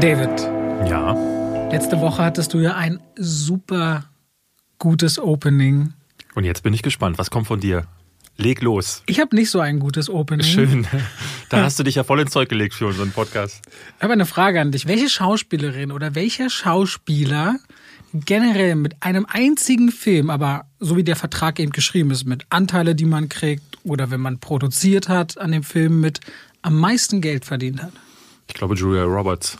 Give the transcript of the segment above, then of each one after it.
David, Ja. letzte Woche hattest du ja ein super gutes Opening. Und jetzt bin ich gespannt. Was kommt von dir? Leg los. Ich habe nicht so ein gutes Opening. Schön. Da hast du dich ja voll ins Zeug gelegt für unseren Podcast. Ich habe eine Frage an dich. Welche Schauspielerin oder welcher Schauspieler generell mit einem einzigen Film, aber so wie der Vertrag eben geschrieben ist, mit Anteile, die man kriegt oder wenn man produziert hat an dem Film mit am meisten Geld verdient hat? Ich glaube Julia Roberts.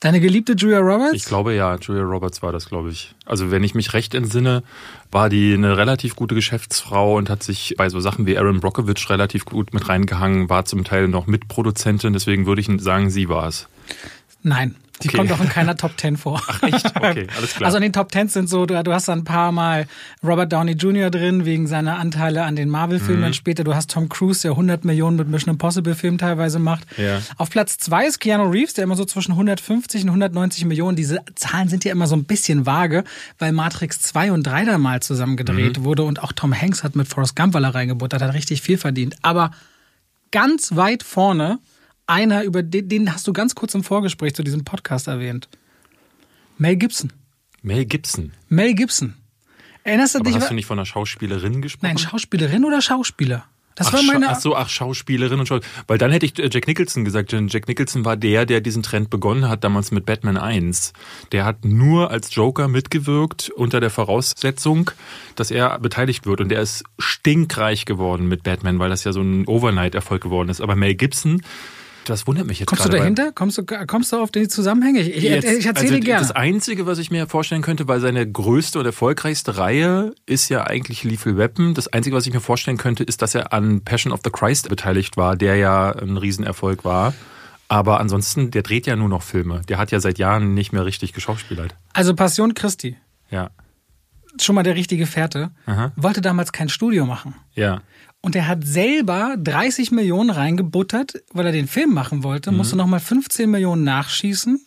Deine geliebte Julia Roberts? Ich glaube ja, Julia Roberts war das, glaube ich. Also wenn ich mich recht entsinne, war die eine relativ gute Geschäftsfrau und hat sich bei so Sachen wie Aaron Brockovich relativ gut mit reingehangen, war zum Teil noch Mitproduzentin, deswegen würde ich sagen, sie war es. Nein. Die Okay. kommt auch in keiner Top Ten vor. Ach echt? Okay, alles klar. Also in den Top Ten sind so, du, du hast da ein paar Mal Robert Downey Jr. drin, wegen seiner Anteile an den Marvel-Filmen. Mhm. Dann später, du hast Tom Cruise, der 100 Millionen mit Mission Impossible-Filmen teilweise macht. Ja. Auf Platz zwei ist Keanu Reeves, der immer so zwischen 150 und 190 Millionen. Diese Zahlen sind ja immer so ein bisschen vage, weil Matrix 2 und 3 da mal zusammen gedreht Mhm. wurde und auch Tom Hanks hat mit Forrest Gump, weil er reingebuttert hat, richtig viel verdient. Aber ganz weit vorne einer, über den, den hast du ganz kurz im Vorgespräch zu diesem Podcast erwähnt. Mel Gibson. Mel Gibson. Mel Gibson. Erinnerst du Aber dich? hast du nicht von einer Schauspielerin gesprochen? Nein, Schauspielerin oder Schauspieler? Das Ach, war meine. Ach so, ach, Schauspielerin und Schau Weil dann hätte ich äh, Jack Nicholson gesagt, denn Jack Nicholson war der, der diesen Trend begonnen hat, damals mit Batman 1. Der hat nur als Joker mitgewirkt, unter der Voraussetzung, dass er beteiligt wird. Und der ist stinkreich geworden mit Batman, weil das ja so ein Overnight-Erfolg geworden ist. Aber Mel Gibson, das wundert mich jetzt Kommst du dahinter? Kommst du, kommst du auf die Zusammenhänge? Ich, ich, Jetzt, ich erzähle also gerne. Das Einzige, was ich mir vorstellen könnte, weil seine größte und erfolgreichste Reihe ist ja eigentlich Lethal Weapon. Das Einzige, was ich mir vorstellen könnte, ist, dass er an Passion of the Christ beteiligt war, der ja ein Riesenerfolg war. Aber ansonsten, der dreht ja nur noch Filme. Der hat ja seit Jahren nicht mehr richtig geschauspielert. Also Passion Christi, Ja. schon mal der richtige Fährte, Aha. wollte damals kein Studio machen. Ja. Und er hat selber 30 Millionen reingebuttert, weil er den Film machen wollte, Mhm. musste nochmal 15 Millionen nachschießen.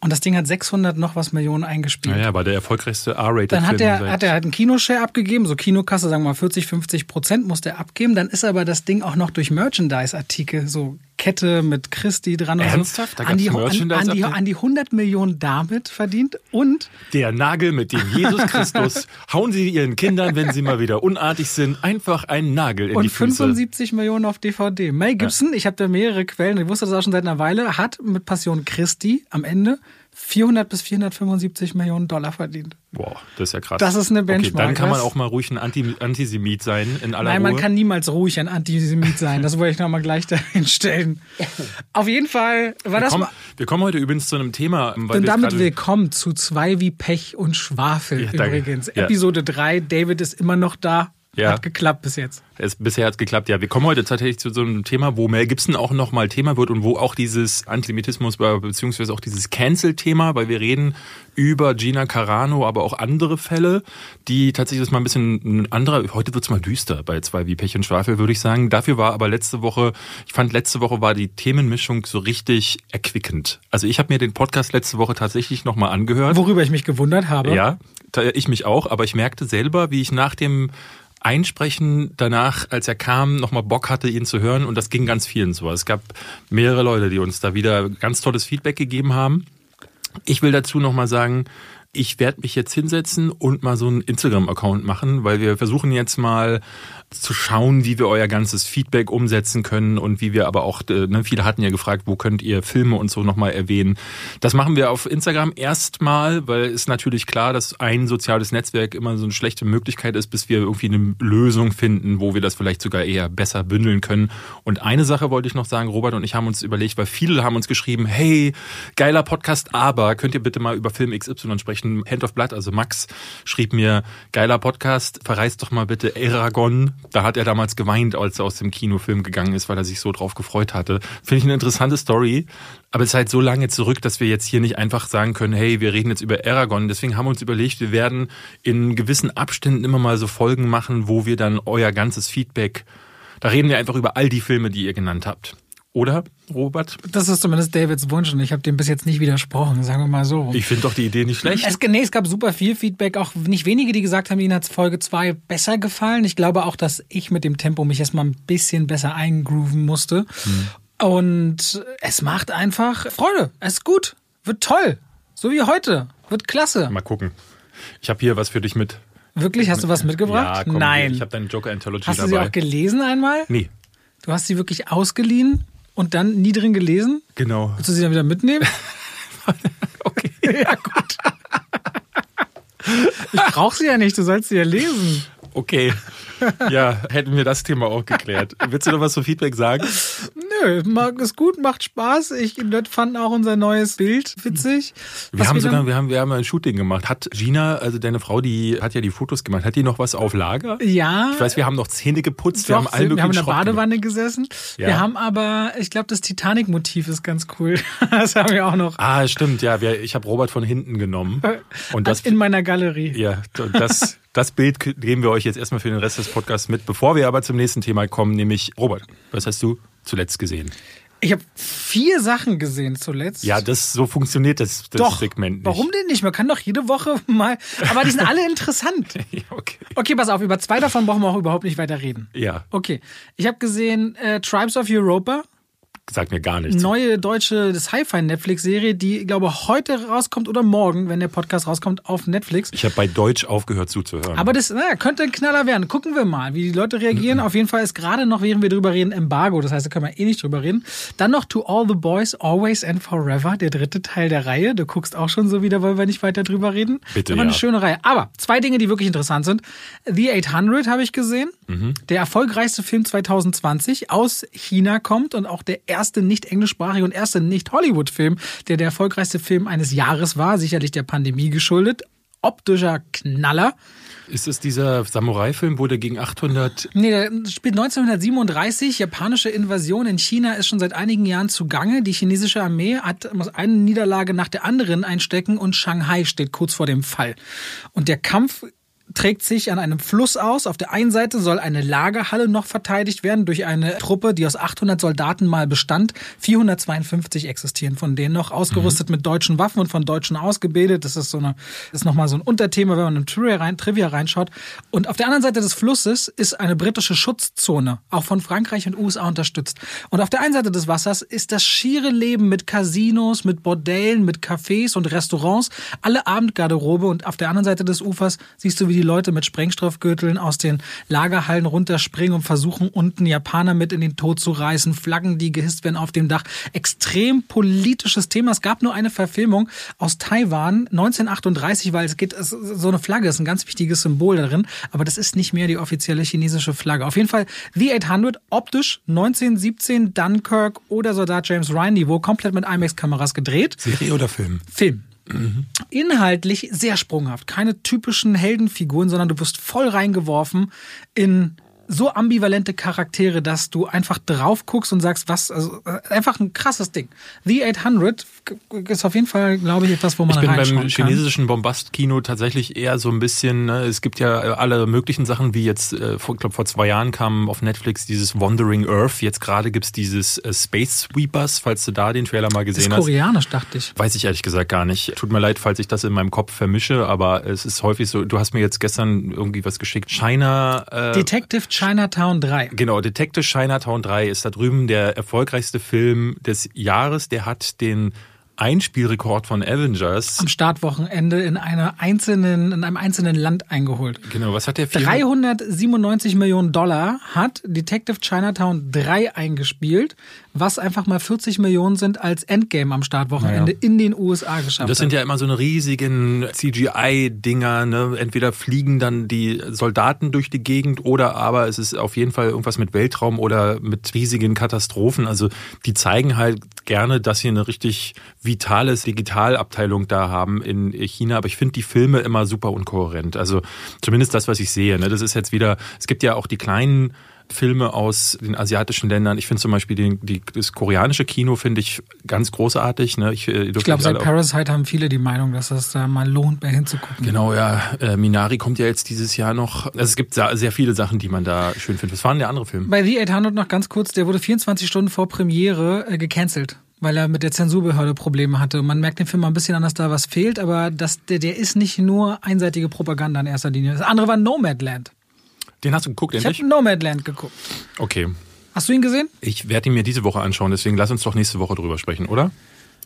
Und das Ding hat 600 noch was Millionen eingespielt. Naja, war der erfolgreichste R-Rated Dann hat er, hat er halt einen Kinoshare abgegeben, so Kinokasse, sagen wir mal 40, 50 Prozent musste er abgeben. Dann ist aber das Ding auch noch durch Merchandise-Artikel, so Kette mit Christi dran und Ernsthaft? so, Da an die, an, an, die, an die 100 Millionen damit verdient und Der Nagel mit dem Jesus Christus. Hauen Sie Ihren Kindern, wenn sie mal wieder unartig sind, einfach einen Nagel in und die Füße. 75 Millionen auf DVD. Mel Gibson, ich habe da mehrere Quellen, ich wusste das auch schon seit einer Weile, hat mit Passion Christi am Ende 400 bis 475 Millionen Dollar verdient. Boah, das ist ja krass. Das ist eine Okay, Benchmark, dann kann man auch mal ruhig ein Anti Antisemit sein in aller Nein, Ruhe. man kann niemals ruhig ein Antisemit sein. Das wollte ich nochmal gleich dahin stellen. Auf jeden Fall war wir, das kommen, wir kommen heute übrigens zu einem Thema, weil Und damit willkommen zu zwei wie Pech und Schwafel Ja, übrigens. Ja. Episode 3, David ist immer noch da. Ja. Hat geklappt bis jetzt. Es, bisher hat es geklappt. Ja, wir kommen heute tatsächlich zu so einem Thema, wo Mel Gibson auch nochmal Thema wird und wo auch dieses Antisemitismus be- beziehungsweise auch dieses Cancel-Thema, weil wir reden über Gina Carano, aber auch andere Fälle, die tatsächlich das mal ein bisschen ein anderer. Heute wird's mal düster bei zwei wie Pech und Schwafel, würde ich sagen. Dafür war aber letzte Woche, ich fand letzte Woche war die Themenmischung so richtig erquickend. Also ich habe mir den Podcast letzte Woche tatsächlich nochmal angehört. Worüber ich mich gewundert habe. Ja, ich mich auch, aber ich merkte selber, wie ich nach dem Einsprechen danach, als er kam, nochmal Bock hatte, ihn zu hören und das ging ganz vielen so. Es gab mehrere Leute, die uns da wieder ganz tolles Feedback gegeben haben. Ich will dazu nochmal sagen, ich werde mich jetzt hinsetzen und mal so einen Instagram-Account machen, weil wir versuchen jetzt mal zu schauen, wie wir euer ganzes Feedback umsetzen können und wie wir aber auch, äh, ne, viele hatten ja gefragt, wo könnt ihr Filme und so nochmal erwähnen. Das machen wir auf Instagram erstmal, weil es natürlich klar, dass ein soziales Netzwerk immer so eine schlechte Möglichkeit ist, bis wir irgendwie eine Lösung finden, wo wir das vielleicht sogar eher besser bündeln können. Und eine Sache wollte ich noch sagen, Robert und ich haben uns überlegt, weil viele haben uns geschrieben, hey, geiler Podcast, aber könnt ihr bitte mal über Film XY sprechen? Hand of Blood, also Max schrieb mir, geiler Podcast, verreist doch mal bitte Aragon. Da hat er damals geweint, als er aus dem Kinofilm gegangen ist, weil er sich so drauf gefreut hatte. Finde ich eine interessante Story, aber es ist halt so lange zurück, dass wir jetzt hier nicht einfach sagen können, hey, wir reden jetzt über Aragon. Deswegen haben wir uns überlegt, wir werden in gewissen Abständen immer mal so Folgen machen, wo wir dann euer ganzes Feedback, da reden wir einfach über all die Filme, die ihr genannt habt. Oder, Robert? Das ist zumindest Davids Wunsch und ich habe dem bis jetzt nicht widersprochen, sagen wir mal so. Ich finde doch die Idee nicht schlecht. Es, nee, es gab super viel Feedback, auch nicht wenige, die gesagt haben, ihnen hat Folge 2 besser gefallen. Ich glaube auch, dass ich mit dem Tempo mich erstmal ein bisschen besser eingrooven musste. Hm. Und es macht einfach Freude. Es ist gut. Wird toll. So wie heute. Wird klasse. Mal gucken. Ich habe hier was für dich mit. Wirklich? Hast du was mitgebracht? Ja, komm, Nein. Ich habe deine Joker Anthology Hast dabei. du sie auch gelesen einmal? Nee. Du hast sie wirklich ausgeliehen und dann nie drin gelesen? Genau. Willst du sie dann wieder mitnehmen? okay. ja, gut. Ich brauche sie ja nicht, du sollst sie ja lesen. Okay. Ja, hätten wir das Thema auch geklärt. Willst du noch was zum Feedback sagen? Nö, mag ist gut, macht Spaß. Ich fand auch unser neues Bild witzig. Wir haben sogar, wir haben, wir haben ein Shooting gemacht. Hat Gina, also deine Frau, die hat ja die Fotos gemacht, hat die noch was auf Lager? Ja. Ich weiß, wir haben noch Zähne geputzt, Doch, wir haben all wir haben in der Schrott Badewanne gemacht. gesessen. Ja. Wir haben aber, ich glaube, das Titanic-Motiv ist ganz cool. das haben wir auch noch. Ah, stimmt, ja. Wir, ich habe Robert von hinten genommen. Und das in meiner Galerie. Ja, das. Das Bild geben wir euch jetzt erstmal für den Rest des Podcasts mit, bevor wir aber zum nächsten Thema kommen, nämlich Robert, was hast du zuletzt gesehen? Ich habe vier Sachen gesehen zuletzt. Ja, das so funktioniert das, das doch, Segment nicht. Warum denn nicht? Man kann doch jede Woche mal. Aber die sind alle interessant. okay. Okay, pass auf, über zwei davon brauchen wir auch überhaupt nicht weiter reden. Ja. Okay. Ich habe gesehen äh, Tribes of Europa sagt mir gar nichts. Neue deutsche Sci-Fi-Netflix-Serie, die, glaube heute rauskommt oder morgen, wenn der Podcast rauskommt, auf Netflix. Ich habe bei Deutsch aufgehört zuzuhören. Aber das na, könnte ein Knaller werden. Gucken wir mal, wie die Leute reagieren. Mhm. Auf jeden Fall ist gerade noch, während wir drüber reden, Embargo. Das heißt, da können wir eh nicht drüber reden. Dann noch To All the Boys, Always and Forever, der dritte Teil der Reihe. Du guckst auch schon so wieder, wollen wir nicht weiter drüber reden. Bitte, Aber ja. eine schöne Reihe. Aber zwei Dinge, die wirklich interessant sind. The 800 habe ich gesehen. Mhm. Der erfolgreichste Film 2020 aus China kommt und auch der erste nicht englischsprachige und erste nicht Hollywood-Film, der der erfolgreichste Film eines Jahres war, sicherlich der Pandemie geschuldet. Optischer Knaller. Ist es dieser Samurai-Film, wo der gegen 800... Nee, der spielt 1937. Japanische Invasion in China ist schon seit einigen Jahren zugange. Die chinesische Armee hat muss eine Niederlage nach der anderen einstecken und Shanghai steht kurz vor dem Fall. Und der Kampf trägt sich an einem Fluss aus. Auf der einen Seite soll eine Lagerhalle noch verteidigt werden durch eine Truppe, die aus 800 Soldaten mal bestand. 452 existieren von denen noch, ausgerüstet mhm. mit deutschen Waffen und von Deutschen ausgebildet. Das ist so eine, ist nochmal so ein Unterthema, wenn man in Trivia, rein, Trivia reinschaut. Und auf der anderen Seite des Flusses ist eine britische Schutzzone, auch von Frankreich und USA unterstützt. Und auf der einen Seite des Wassers ist das schiere Leben mit Casinos, mit Bordellen, mit Cafés und Restaurants, alle Abendgarderobe. Und auf der anderen Seite des Ufers siehst du, wie die Leute mit Sprengstoffgürteln aus den Lagerhallen runterspringen und versuchen, unten Japaner mit in den Tod zu reißen, Flaggen, die gehisst werden auf dem Dach. Extrem politisches Thema. Es gab nur eine Verfilmung aus Taiwan 1938, weil es geht, so eine Flagge ist ein ganz wichtiges Symbol darin, aber das ist nicht mehr die offizielle chinesische Flagge. Auf jeden Fall The 800, optisch 1917 Dunkirk oder Soldat James Ryan Niveau, komplett mit IMAX-Kameras gedreht. Serie oder Film? Film. Mhm. Inhaltlich sehr sprunghaft. Keine typischen Heldenfiguren, sondern du wirst voll reingeworfen in so ambivalente Charaktere, dass du einfach drauf guckst und sagst, was, also einfach ein krasses Ding. The 800 ist auf jeden Fall, glaube ich, etwas, wo man Ich bin beim kann. chinesischen Bombastkino tatsächlich eher so ein bisschen, ne, es gibt ja alle möglichen Sachen, wie jetzt, äh, vor, ich glaube vor zwei Jahren kam auf Netflix dieses Wandering Earth, jetzt gerade gibt's dieses äh, Space Sweepers, falls du da den Trailer mal gesehen ist hast. koreanisch, dachte ich. Weiß ich ehrlich gesagt gar nicht. Tut mir leid, falls ich das in meinem Kopf vermische, aber es ist häufig so, du hast mir jetzt gestern irgendwie was geschickt. China... Äh, Detective Chinatown 3. Genau, Detective Chinatown 3 ist da drüben der erfolgreichste Film des Jahres. Der hat den Einspielrekord von Avengers. Am Startwochenende in einer einzelnen, in einem einzelnen Land eingeholt. Genau, was hat der Film? 397 Millionen Dollar hat Detective Chinatown 3 eingespielt, was einfach mal 40 Millionen sind als Endgame am Startwochenende Naja. in den USA geschafft Das sind ja immer so eine riesigen CGI-Dinger. Ne? Entweder fliegen dann die Soldaten durch die Gegend oder aber es ist auf jeden Fall irgendwas mit Weltraum oder mit riesigen Katastrophen. Also die zeigen halt gerne, dass sie eine richtig vitales Digitalabteilung da haben in China. Aber ich finde die Filme immer super unkohärent. Also zumindest das, was ich sehe. Ne? Das ist jetzt wieder, es gibt ja auch die kleinen Filme aus den asiatischen Ländern. Ich finde zum Beispiel den, die, das koreanische Kino finde ich ganz großartig. Ne? Ich, äh, ich glaube, seit Parasite haben viele die Meinung, dass es da mal lohnt, mehr hinzugucken. Genau, ja. Äh, Minari kommt ja jetzt dieses Jahr noch. Also es gibt sehr viele Sachen, die man da schön findet. Was waren der andere Film? Bei The 800 noch ganz kurz, der wurde 24 Stunden vor Premiere äh, gecancelt weil er mit der Zensurbehörde Probleme hatte. Man merkt dem Film mal ein bisschen an, dass da was fehlt, aber das, der, der ist nicht nur einseitige Propaganda in erster Linie. Das andere war Nomadland. Den hast du geguckt, endlich? Ich habe Nomadland geguckt. Okay. Hast du ihn gesehen? Ich werde ihn mir diese Woche anschauen, deswegen lass uns doch nächste Woche drüber sprechen, oder?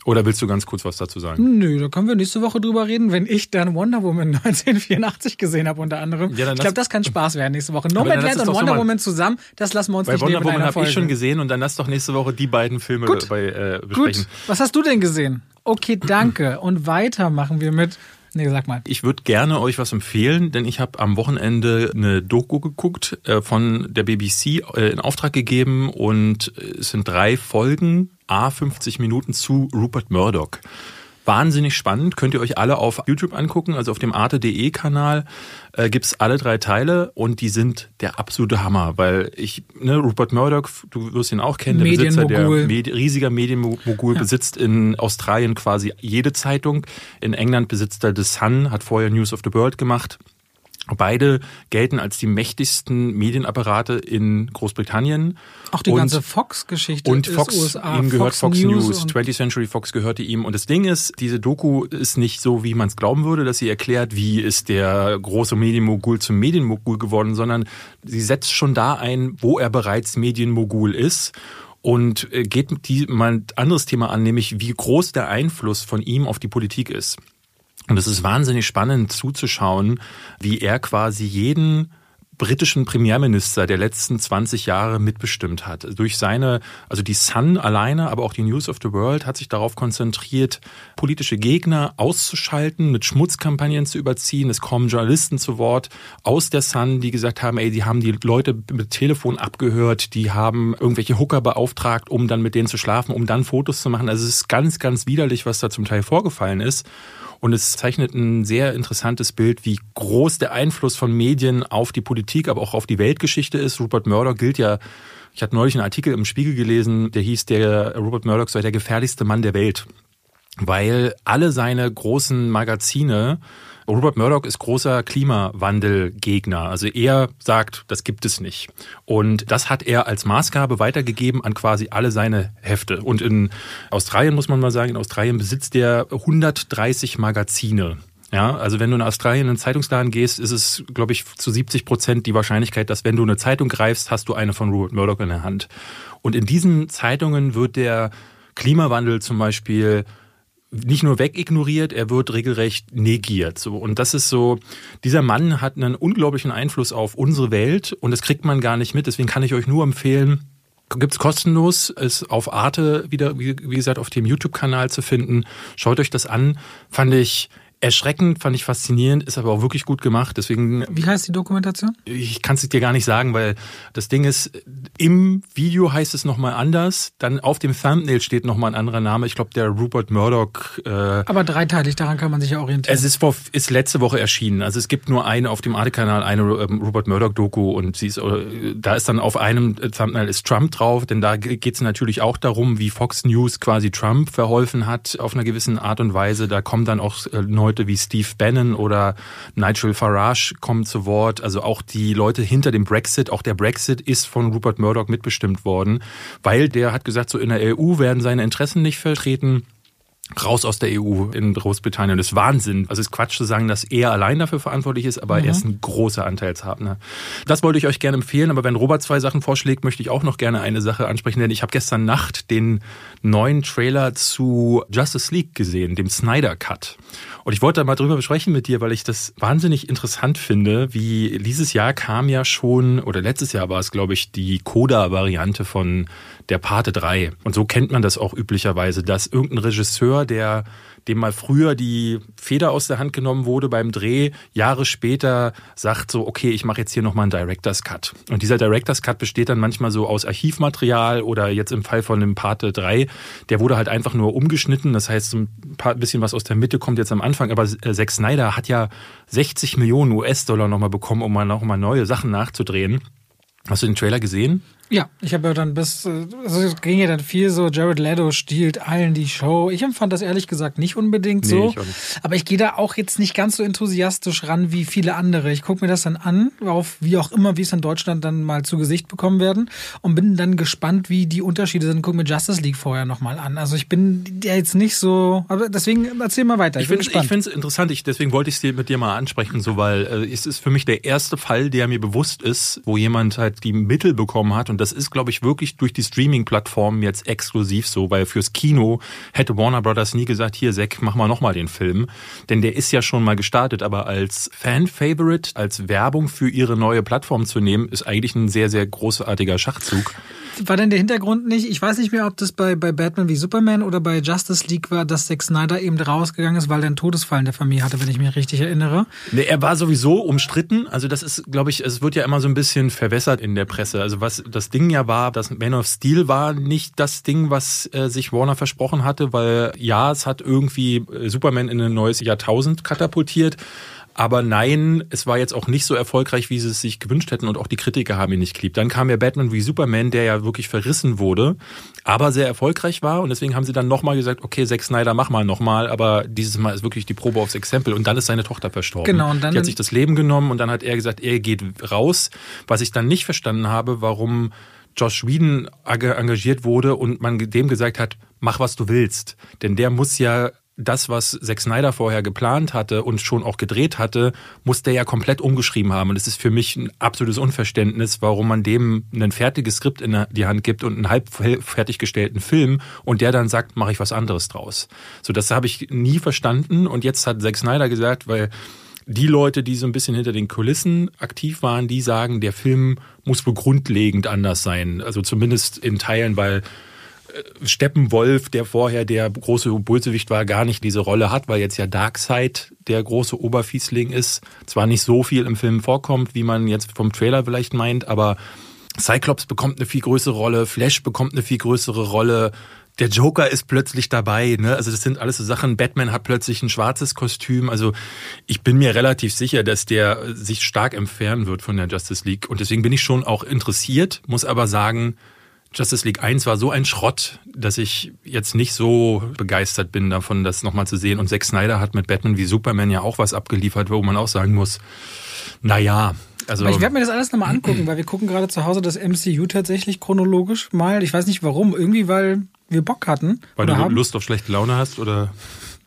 Oder willst du ganz kurz was dazu sagen? Nö, da können wir nächste Woche drüber reden, wenn ich dann Wonder Woman 1984 gesehen habe unter anderem. Ja, ich glaube, das kann Spaß werden nächste Woche. Nomadland und Wonder Woman zusammen, das lassen wir uns Bei nicht Wonder Woman habe ich schon gesehen und dann lass doch nächste Woche die beiden Filme Gut. bei, äh, besprechen. Gut. Was hast du denn gesehen? Okay, danke. Und weiter machen wir mit Nee, sag mal. Ich würde gerne euch was empfehlen, denn ich habe am Wochenende eine Doku geguckt, äh, von der BBC äh, in Auftrag gegeben und es sind drei Folgen A 50 Minuten zu Rupert Murdoch. Wahnsinnig spannend, könnt ihr euch alle auf YouTube angucken, also auf dem arte.de Kanal. Äh, gibt's alle drei Teile und die sind der absolute Hammer, weil ich, ne, Rupert Murdoch, du wirst ihn auch kennen, der Besitzer, der Medi riesiger Medienmogul, ja. besitzt in Australien quasi jede Zeitung, in England besitzt er The Sun, hat vorher News of the World gemacht Beide gelten als die mächtigsten Medienapparate in Großbritannien. Auch die und, ganze Fox-Geschichte und Fox, USA. Ihm gehört Fox, Fox News, News 20th Century Fox gehörte ihm. Und das Ding ist, diese Doku ist nicht so, wie man es glauben würde, dass sie erklärt, wie ist der große Medienmogul zum Medienmogul geworden, sondern sie setzt schon da ein, wo er bereits Medienmogul ist und äh, geht die, mal ein anderes Thema an, nämlich wie groß der Einfluss von ihm auf die Politik ist. Und es ist wahnsinnig spannend zuzuschauen, wie er quasi jeden britischen Premierminister der letzten 20 Jahre mitbestimmt hat. Durch seine, also die Sun alleine, aber auch die News of the World hat sich darauf konzentriert, politische Gegner auszuschalten, mit Schmutzkampagnen zu überziehen. Es kommen Journalisten zu Wort aus der Sun, die gesagt haben, ey, die haben die Leute mit Telefon abgehört, die haben irgendwelche Hooker beauftragt, um dann mit denen zu schlafen, um dann Fotos zu machen. Also es ist ganz, ganz widerlich, was da zum Teil vorgefallen ist. Und es zeichnet ein sehr interessantes Bild, wie groß der Einfluss von Medien auf die Politik, aber auch auf die Weltgeschichte ist. Rupert Murdoch gilt ja ich hatte neulich einen Artikel im Spiegel gelesen, der hieß, der Rupert Murdoch sei der gefährlichste Mann der Welt, weil alle seine großen Magazine Robert Murdoch ist großer Klimawandelgegner. Also er sagt, das gibt es nicht. Und das hat er als Maßgabe weitergegeben an quasi alle seine Hefte. Und in Australien muss man mal sagen, in Australien besitzt er 130 Magazine. Ja, also wenn du in Australien in einen Zeitungsladen gehst, ist es, glaube ich, zu 70 Prozent die Wahrscheinlichkeit, dass wenn du eine Zeitung greifst, hast du eine von Robert Murdoch in der Hand. Und in diesen Zeitungen wird der Klimawandel zum Beispiel nicht nur wegignoriert, er wird regelrecht negiert. So. Und das ist so, dieser Mann hat einen unglaublichen Einfluss auf unsere Welt und das kriegt man gar nicht mit. Deswegen kann ich euch nur empfehlen, gibt's kostenlos, ist auf Arte wieder, wie, wie gesagt, auf dem YouTube-Kanal zu finden. Schaut euch das an. Fand ich erschreckend, fand ich faszinierend, ist aber auch wirklich gut gemacht. Deswegen. Wie heißt die Dokumentation? Ich kann es dir gar nicht sagen, weil das Ding ist, im Video heißt es nochmal anders. Dann auf dem Thumbnail steht nochmal ein anderer Name. Ich glaube, der Rupert Murdoch. Äh, aber dreiteilig, daran kann man sich ja orientieren. Es ist, vor, ist letzte Woche erschienen. Also es gibt nur eine auf dem Arte-Kanal, eine ähm, Rupert Murdoch-Doku und sie ist, äh, da ist dann auf einem Thumbnail ist Trump drauf, denn da geht es natürlich auch darum, wie Fox News quasi Trump verholfen hat auf einer gewissen Art und Weise. Da kommen dann auch äh, neu Leute wie Steve Bannon oder Nigel Farage kommen zu Wort. Also auch die Leute hinter dem Brexit. Auch der Brexit ist von Rupert Murdoch mitbestimmt worden, weil der hat gesagt, so in der EU werden seine Interessen nicht vertreten raus aus der EU in Großbritannien. Das ist Wahnsinn. Also es ist Quatsch zu sagen, dass er allein dafür verantwortlich ist, aber mhm. er ist ein großer Anteilshabner. Das wollte ich euch gerne empfehlen, aber wenn Robert zwei Sachen vorschlägt, möchte ich auch noch gerne eine Sache ansprechen, denn ich habe gestern Nacht den neuen Trailer zu Justice League gesehen, dem Snyder Cut. Und ich wollte da mal drüber besprechen mit dir, weil ich das wahnsinnig interessant finde, wie dieses Jahr kam ja schon, oder letztes Jahr war es, glaube ich, die Coda-Variante von der Pate 3. Und so kennt man das auch üblicherweise, dass irgendein Regisseur, der dem mal früher die Feder aus der Hand genommen wurde beim Dreh, Jahre später sagt so, okay, ich mache jetzt hier nochmal einen Director's Cut. Und dieser Director's Cut besteht dann manchmal so aus Archivmaterial oder jetzt im Fall von dem Pate 3, der wurde halt einfach nur umgeschnitten. Das heißt, ein bisschen was aus der Mitte kommt jetzt am Anfang. Aber äh, Zack Snyder hat ja 60 Millionen US-Dollar nochmal bekommen, um mal nochmal neue Sachen nachzudrehen. Hast du den Trailer gesehen? Ja, ich habe ja dann bis, äh, also es ging ja dann viel so, Jared Leto stiehlt allen die Show. Ich empfand das ehrlich gesagt nicht unbedingt so. Nee, ich auch nicht. Aber ich gehe da auch jetzt nicht ganz so enthusiastisch ran wie viele andere. Ich gucke mir das dann an, auf wie auch immer, wie es in Deutschland dann mal zu Gesicht bekommen werden und bin dann gespannt, wie die Unterschiede sind. Guck mir Justice League vorher nochmal an. Also ich bin ja jetzt nicht so, aber deswegen erzähl mal weiter. Ich bin finde gespannt. es interessant, ich, deswegen wollte ich es mit dir mal ansprechen, so weil äh, es ist für mich der erste Fall, der mir bewusst ist, wo jemand halt die Mittel bekommen hat und das ist, glaube ich, wirklich durch die Streaming-Plattformen jetzt exklusiv so, weil fürs Kino hätte Warner Brothers nie gesagt, hier Zack, mach mal nochmal den Film, denn der ist ja schon mal gestartet, aber als Fan-Favorite, als Werbung für ihre neue Plattform zu nehmen, ist eigentlich ein sehr, sehr großartiger Schachzug. War denn der Hintergrund nicht, ich weiß nicht mehr, ob das bei, bei Batman wie Superman oder bei Justice League war, dass Zack Snyder eben rausgegangen ist, weil er einen Todesfall in der Familie hatte, wenn ich mich richtig erinnere. Nee, er war sowieso umstritten. Also das ist, glaube ich, es wird ja immer so ein bisschen verwässert in der Presse. Also was das Ding ja war, das Man of Steel war nicht das Ding, was äh, sich Warner versprochen hatte, weil ja, es hat irgendwie äh, Superman in ein neues Jahrtausend katapultiert. Aber nein, es war jetzt auch nicht so erfolgreich, wie sie es sich gewünscht hätten und auch die Kritiker haben ihn nicht geliebt. Dann kam ja Batman wie Superman, der ja wirklich verrissen wurde, aber sehr erfolgreich war und deswegen haben sie dann nochmal gesagt, okay, Zack Snyder, mach mal nochmal, aber dieses Mal ist wirklich die Probe aufs Exempel und dann ist seine Tochter verstorben. Genau, und dann- die hat sich das Leben genommen und dann hat er gesagt, er geht raus. Was ich dann nicht verstanden habe, warum Josh Whedon ag- engagiert wurde und man dem gesagt hat, mach was du willst. Denn der muss ja das, was Zack Snyder vorher geplant hatte und schon auch gedreht hatte, muss der ja komplett umgeschrieben haben. Und es ist für mich ein absolutes Unverständnis, warum man dem ein fertiges Skript in die Hand gibt und einen halb fertiggestellten Film und der dann sagt, mache ich was anderes draus. So, das habe ich nie verstanden. Und jetzt hat Zack Snyder gesagt, weil die Leute, die so ein bisschen hinter den Kulissen aktiv waren, die sagen, der Film muss wohl grundlegend anders sein. Also zumindest in Teilen, weil Steppenwolf, der vorher der große Bösewicht war, gar nicht diese Rolle hat, weil jetzt ja Darkseid der große Oberfiesling ist. Zwar nicht so viel im Film vorkommt, wie man jetzt vom Trailer vielleicht meint, aber Cyclops bekommt eine viel größere Rolle, Flash bekommt eine viel größere Rolle. Der Joker ist plötzlich dabei, ne? Also das sind alles so Sachen. Batman hat plötzlich ein schwarzes Kostüm. Also ich bin mir relativ sicher, dass der sich stark entfernen wird von der Justice League. Und deswegen bin ich schon auch interessiert, muss aber sagen, Justice League 1 war so ein Schrott, dass ich jetzt nicht so begeistert bin davon, das nochmal zu sehen. Und Zack Snyder hat mit Batman wie Superman ja auch was abgeliefert, wo man auch sagen muss, na ja, also ich werde mir das alles nochmal angucken, weil wir gucken gerade zu Hause das MCU tatsächlich chronologisch mal. Ich weiß nicht warum. Irgendwie, weil wir Bock hatten. weil du haben. Lust auf schlechte Laune hast oder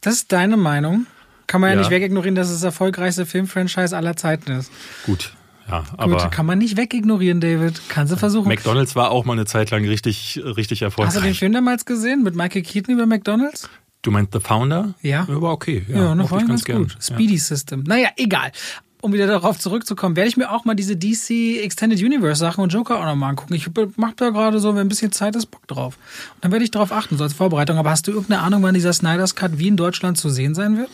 Das ist deine Meinung. Kann man ja, Ja. nicht wegignorieren, dass es das erfolgreichste Filmfranchise aller Zeiten ist. gut, ja, Gut, aber kann man nicht wegignorieren, David. Kannst du versuchen. McDonald's war auch mal eine Zeit lang richtig, richtig erfolgreich. Hast du den Film damals gesehen mit Michael Keaton über McDonalds? Du meinst The Founder? Ja. War okay. Ja, Ja, noch mochte ich ganz, gern. gut. Speedy System. Naja, egal. Um wieder darauf zurückzukommen, werde ich mir auch mal diese DC Extended Universe Sachen und Joker auch nochmal angucken. Ich mache da gerade so, wenn ein bisschen Zeit ist, Bock drauf. Und dann werde ich darauf achten, so als Vorbereitung. Aber hast du irgendeine Ahnung, wann dieser Snyder's Cut wie in Deutschland zu sehen sein wird?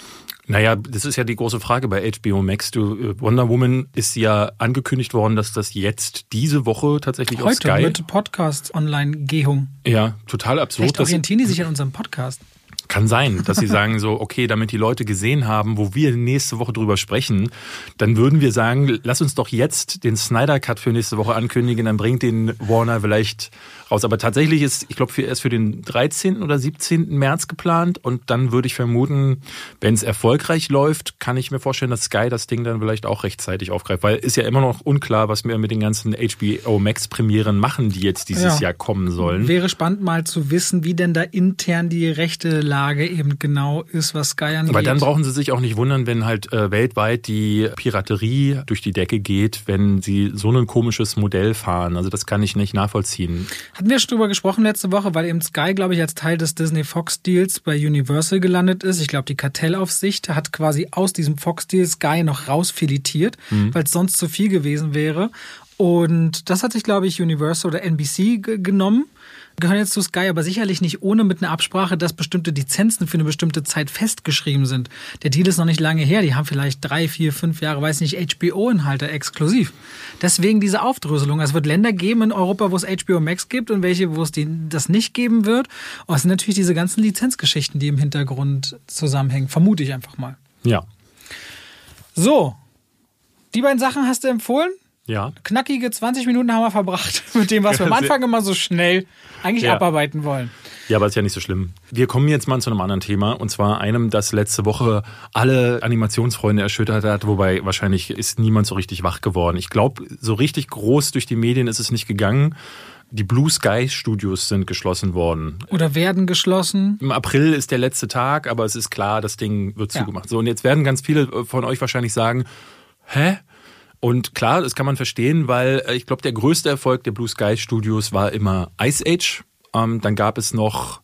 Naja, das ist ja die große Frage bei HBO Max. Du, äh, Wonder Woman ist ja angekündigt worden, dass das jetzt diese Woche tatsächlich auf Heute Sky. mit Podcast-Online-Gehung. Ja, total absurd. Vielleicht orientieren die sich an unserem Podcast. Kann sein, dass sie sagen so, okay, damit die Leute gesehen haben, wo wir nächste Woche drüber sprechen, dann würden wir sagen, lass uns doch jetzt den Snyder Cut für nächste Woche ankündigen, dann bringt den Warner vielleicht raus. Aber tatsächlich ist, ich glaube, für, er ist für den 13. oder 17. März geplant und dann würde ich vermuten, wenn es erfolgreich läuft, kann ich mir vorstellen, dass Sky das Ding dann vielleicht auch rechtzeitig aufgreift, weil ist ja immer noch unklar, was wir mit den ganzen HBO Max Premieren machen, die jetzt dieses Ja. Jahr kommen sollen. Wäre spannend mal zu wissen, wie denn da intern die rechte Lage eben genau ist, was Sky angeht. Aber dann brauchen Sie sich auch nicht wundern, wenn halt äh, weltweit die Piraterie durch die Decke geht, wenn Sie so ein komisches Modell fahren. Also das kann ich nicht nachvollziehen. Hatten wir schon drüber gesprochen letzte Woche, weil eben Sky, glaube ich, als Teil des Disney Fox Deals bei Universal gelandet ist. Ich glaube, die Kartellaufsicht hat quasi aus diesem Fox Deal Sky noch rausfiletiert, weil es sonst zu viel gewesen wäre. Und das hat sich, glaube ich, Universal oder NBC ge- genommen. Gehören jetzt zu Sky, aber sicherlich nicht ohne mit einer Absprache, dass bestimmte Lizenzen für eine bestimmte Zeit festgeschrieben sind. Der Deal ist noch nicht lange her. Die haben vielleicht drei, vier, fünf Jahre, weiß nicht, HBO-Inhalte exklusiv. Deswegen diese Aufdröselung. Es wird Länder geben in Europa, wo es HBO Max gibt und welche, wo es die, das nicht geben wird. Und es sind natürlich diese ganzen Lizenzgeschichten, die im Hintergrund zusammenhängen. Vermute ich einfach mal. Ja. So. Die beiden Sachen hast du empfohlen. Ja. Knackige 20 Minuten haben wir verbracht mit dem, was wir am Anfang immer so schnell eigentlich Ja. abarbeiten wollen. Ja, aber ist ja nicht so schlimm. Wir kommen jetzt mal zu einem anderen Thema und zwar einem, das letzte Woche alle Animationsfreunde erschüttert hat, wobei wahrscheinlich ist niemand so richtig wach geworden. Ich glaube, so richtig groß durch die Medien ist es nicht gegangen. Die Blue Sky Studios sind geschlossen worden. Oder werden geschlossen. Im April ist der letzte Tag, aber es ist klar, das Ding wird Ja. zugemacht. So, und jetzt werden ganz viele von euch wahrscheinlich sagen, hä? Und klar, das kann man verstehen, weil äh, ich glaube, der größte Erfolg der Blue Sky Studios war immer Ice Age. Ähm, dann gab es noch,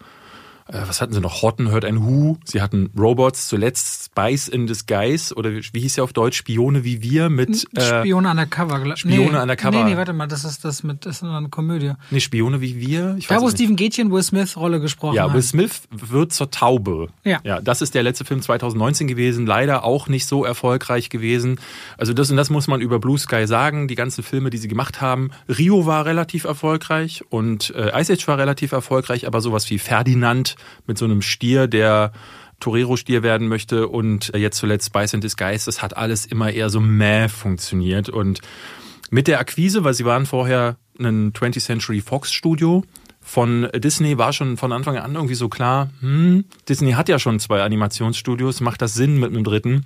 äh, was hatten sie noch? Horton hört ein Hu. Sie hatten Robots, zuletzt Spice in Disguise oder wie hieß ja auf Deutsch? Spione wie wir mit äh, Spione undercover. gla- Spione nee, undercover. Nee, nee, warte mal, das ist das mit, das ist eine Komödie. nee, Spione wie wir. Ich Da, wo. Stephen Gätchen Will Smith Rolle gesprochen Ja, hat. Will Smith wird zur Taube. Ja. ja. Das ist der letzte Film 2019 gewesen. Leider auch nicht so erfolgreich gewesen. Also das und das muss man über Blue Sky sagen. Die ganzen Filme, die sie gemacht haben. Rio war relativ erfolgreich und äh, Ice Age war relativ erfolgreich, aber sowas wie Ferdinand mit so einem Stier, der Torero-Stier werden möchte und äh, jetzt zuletzt Spice in Disguise, das hat alles immer eher so mäh funktioniert und mit der Akquise, weil sie waren vorher ein 20th Century Fox Studio. Von Disney war schon von Anfang an irgendwie so klar, hm, Disney hat ja schon zwei Animationsstudios, macht das Sinn mit einem dritten?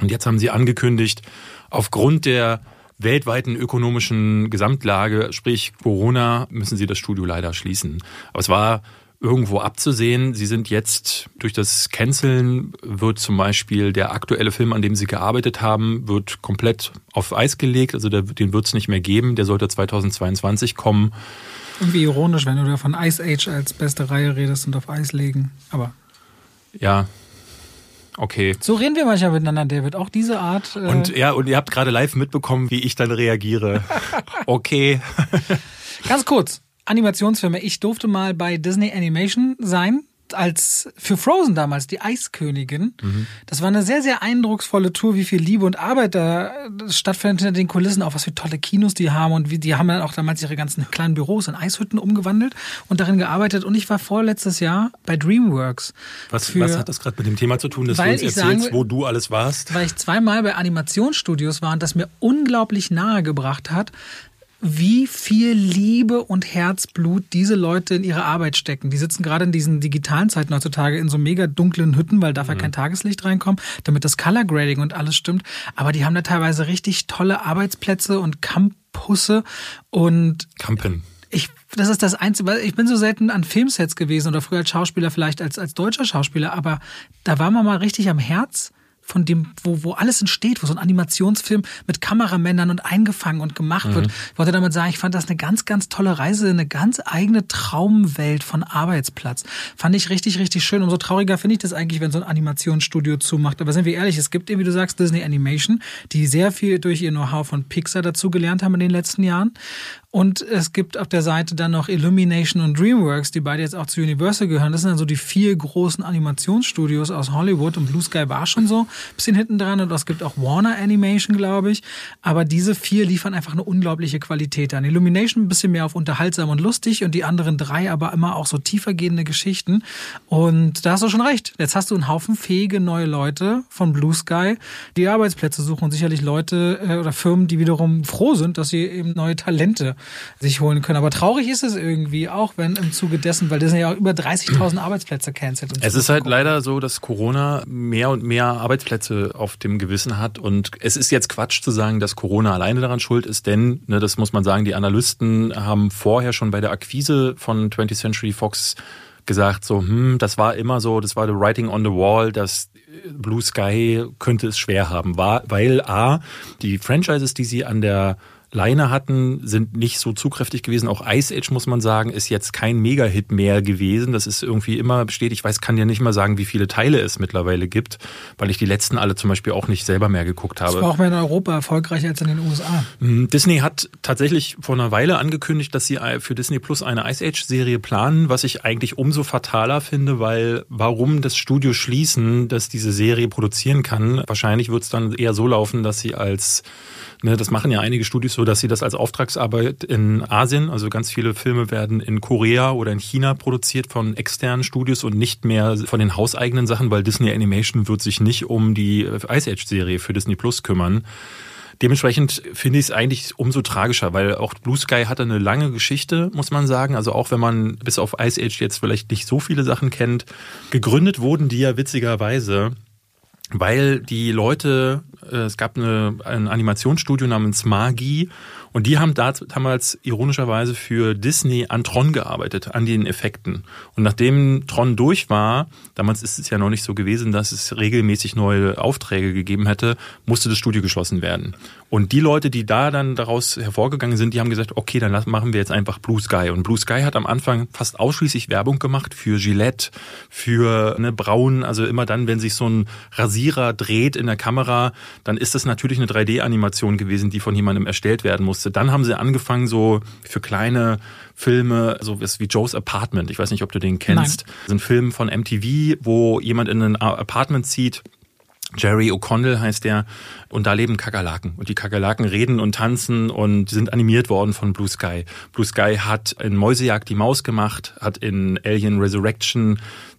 Und jetzt haben sie angekündigt, aufgrund der weltweiten ökonomischen Gesamtlage, sprich Corona, müssen sie das Studio leider schließen. Aber es war irgendwo abzusehen. Sie sind jetzt durch das Canceln wird zum Beispiel der aktuelle Film, an dem sie gearbeitet haben, wird komplett auf Eis gelegt. Also der, den wird es nicht mehr geben. Der sollte 2022 kommen. Irgendwie ironisch, wenn du da von Ice Age als beste Reihe redest und auf Eis legen. Aber Ja, okay. so reden wir manchmal miteinander, David. Auch diese Art. Äh, Und ja, und ihr habt gerade live mitbekommen, wie ich dann reagiere. Okay. Ganz kurz, Animationsfilme. Ich durfte mal bei Disney Animation sein, als für Frozen damals, die Eiskönigin. Das war eine sehr, sehr eindrucksvolle Tour, wie viel Liebe und Arbeit da äh, stattfindet hinter den Kulissen, auch was für tolle Kinos die haben und wie, die haben dann auch damals ihre ganzen kleinen Büros in Eishütten umgewandelt und darin gearbeitet. Und ich war vorletztes Jahr bei DreamWorks. Was, Für- was hat das gerade mit dem Thema zu tun, dass du uns erzählst, sagen- wo du alles warst? weil ich zweimal bei Animationsstudios war und das mir unglaublich nahe gebracht hat, wie viel Liebe und Herzblut diese Leute in ihre Arbeit stecken. Die sitzen gerade in diesen digitalen Zeiten heutzutage in so mega dunklen Hütten, weil darf ja kein Tageslicht reinkommen, damit das Color Grading und alles stimmt. Aber die haben da teilweise richtig tolle Arbeitsplätze und Campusse und Kampen. ich, das ist das Einzige, weil ich bin so selten an Filmsets gewesen oder früher als Schauspieler, vielleicht als, als deutscher Schauspieler, aber da war man mal richtig am Herz von dem, wo, wo alles entsteht, wo so ein Animationsfilm mit Kameramännern und eingefangen und gemacht wird. Ich wollte damit sagen, ich fand das eine ganz, ganz tolle Reise, eine ganz eigene Traumwelt von Arbeitsplatz. Fand ich richtig, richtig schön. Umso trauriger finde ich das eigentlich, wenn so ein Animationsstudio zumacht. Aber sind wir ehrlich, es gibt eben, wie du sagst, Disney Animation, die sehr viel durch ihr Know-how von Pixar dazugelernt haben in den letzten Jahren. Und es gibt auf der Seite dann noch Illumination und DreamWorks, die beide jetzt auch zu Universal gehören. Das sind dann so die vier großen Animationsstudios aus Hollywood und Blue Sky war schon so ein bisschen hinten dran und es gibt auch Warner Animation, glaube ich. Aber diese vier liefern einfach eine unglaubliche Qualität an. Illumination ein bisschen mehr auf unterhaltsam und lustig und die anderen drei aber immer auch so tiefergehende Geschichten. Und da hast du schon recht. Jetzt hast du einen Haufen fähige neue Leute von Blue Sky, die Arbeitsplätze suchen und sicherlich Leute äh, oder Firmen, die wiederum froh sind, dass sie eben neue Talente sich holen können. Aber traurig ist es irgendwie, auch wenn im Zuge dessen, weil das sind ja auch über 30.000 Arbeitsplätze cancelt. Es ist halt leider so, dass Corona mehr und mehr Arbeitsplätze auf dem Gewissen hat. Und es ist jetzt Quatsch zu sagen, dass Corona alleine daran schuld ist, denn, ne, das muss man sagen, die Analysten haben vorher schon bei der Akquise von 20th Century Fox gesagt, so, hm, das war immer so, das war the writing on the wall, dass Blue Sky könnte es schwer haben, war, weil A, die Franchises, die sie an der Leine hatten, sind nicht so zugkräftig gewesen. Auch Ice Age, muss man sagen, ist jetzt kein Mega-Hit mehr gewesen. Das ist irgendwie immer besteht. Ich weiß, kann dir nicht mal sagen, wie viele Teile es mittlerweile gibt, weil ich die letzten alle zum Beispiel auch nicht selber mehr geguckt Das war habe. auch mehr in Europa erfolgreicher als in den USA. Hm, Disney hat tatsächlich vor einer Weile angekündigt, dass sie für Disney Plus eine Ice Age-Serie planen, was ich eigentlich umso fataler finde, weil warum das Studio schließen, das diese Serie produzieren kann? Wahrscheinlich wird es dann eher so laufen, dass sie als Ne, das machen ja einige Studios so, dass sie das als Auftragsarbeit in Asien, also ganz viele Filme werden in Korea oder in China produziert von externen Studios und nicht mehr von den hauseigenen Sachen, weil Disney Animation wird sich nicht um die Ice Age Serie für Disney Plus kümmern. dementsprechend finde ich es eigentlich umso tragischer, weil auch Blue Sky hatte eine lange Geschichte, muss man sagen. Also auch wenn man bis auf Ice Age jetzt vielleicht nicht so viele Sachen kennt, gegründet wurden die ja witzigerweise weil die Leute, äh, es gab eine, ein Animationsstudio namens Magi und die haben damals ironischerweise für Disney an Tron gearbeitet, an den Effekten. Und nachdem Tron durch war, damals ist es ja noch nicht so gewesen, dass es regelmäßig neue Aufträge gegeben hätte, musste das Studio geschlossen werden. Und die Leute, die da dann daraus hervorgegangen sind, die haben gesagt, okay, dann machen wir jetzt einfach Blue Sky. Und Blue Sky hat am Anfang fast ausschließlich Werbung gemacht für Gillette, für eine Braun. Also immer dann, wenn sich so ein Rasierer dreht in der Kamera, dann ist das natürlich eine 3D-Animation gewesen, die von jemandem erstellt werden musste musste. Dann haben sie angefangen, so für kleine Filme, so wie Joe's Apartment, ich weiß nicht, ob du den kennst, Nein. sind Filme von MTV, wo jemand in ein Apartment zieht, Jerry O'Connell heißt der. Und da leben Kakerlaken. Und die Kakerlaken reden und tanzen und sind animiert worden von Blue Sky. Blue Sky hat in Mäusejagd die Maus gemacht, hat in Alien Resurrection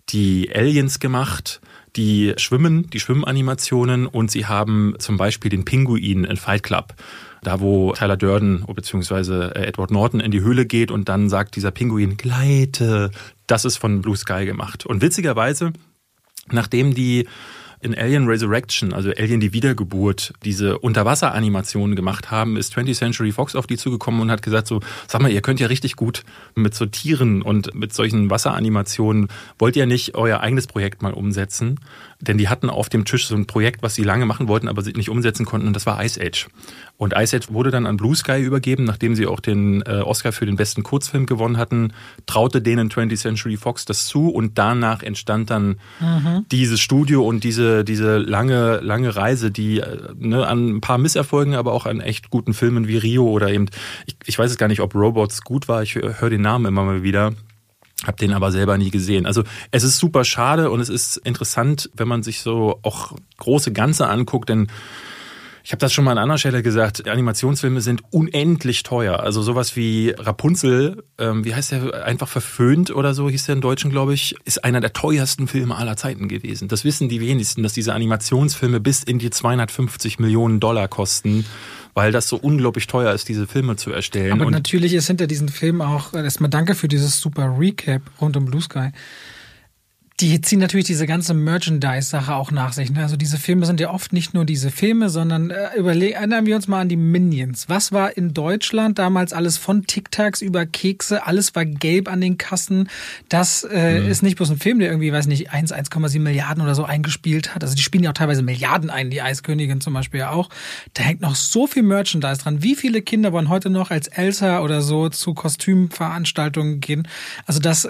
die Aliens gemacht, die schwimmen, die Schwimmanimationen und sie haben zum Beispiel den Pinguin in Fight Club da wo Tyler Durden bzw. Äh, Edward Norton in die Höhle geht und dann sagt dieser Pinguin, gleite. Das ist von Blue Sky gemacht. Und witzigerweise, nachdem die in Alien Resurrection, also Alien die Wiedergeburt, diese Unterwasseranimationen gemacht haben, ist 20th Century Fox auf die zugekommen und hat gesagt so, sag mal, ihr könnt ja richtig gut mit so Tieren und mit solchen Wasseranimationen, wollt ihr nicht euer eigenes Projekt mal umsetzen? Denn die hatten auf dem Tisch so ein Projekt, was sie lange machen wollten, aber sie nicht umsetzen konnten und das war Ice Age. Und Ice Age wurde dann an Blue Sky übergeben, nachdem sie auch den äh, Oscar für den besten Kurzfilm gewonnen hatten, traute denen 20th Century Fox das zu und danach entstand dann mhm. dieses Studio und diese, diese lange, lange Reise, die äh, ne, an ein paar Misserfolgen, aber auch an echt guten Filmen wie Rio oder eben, ich, ich weiß es gar nicht, ob Robots gut war, ich höre den Namen immer mal wieder. Hab den aber selber nie gesehen. Also es ist super schade und es ist interessant, wenn man sich so auch große Ganze anguckt, denn ich habe das schon mal an anderer Stelle gesagt, Animationsfilme sind unendlich teuer. Also sowas wie Rapunzel, ähm, wie heißt der, einfach verföhnt oder so, hieß der im Deutschen, glaube ich, ist einer der teuersten Filme aller Zeiten gewesen. Das wissen die wenigsten, dass diese Animationsfilme bis in die 250 Millionen Dollar kosten weil das so unglaublich teuer ist, diese Filme zu erstellen. Aber und natürlich ist hinter diesen Filmen auch, erstmal danke für dieses super Recap rund um Blue Sky die ziehen natürlich diese ganze Merchandise-Sache auch nach sich. Ne? Also diese Filme sind ja oft nicht nur diese Filme, sondern äh, überlegen, erinnern wir uns mal an die Minions. Was war in Deutschland damals alles von Tic-Tacs über Kekse? Alles war gelb an den Kassen. Das äh, mhm. ist nicht bloß ein Film, der irgendwie, weiß nicht, 1, 1,7 Milliarden oder so eingespielt hat. Also die spielen ja auch teilweise Milliarden ein, die Eiskönigin zum Beispiel ja auch. Da hängt noch so viel Merchandise dran. Wie viele Kinder wollen heute noch als Elsa oder so zu Kostümveranstaltungen gehen? Also das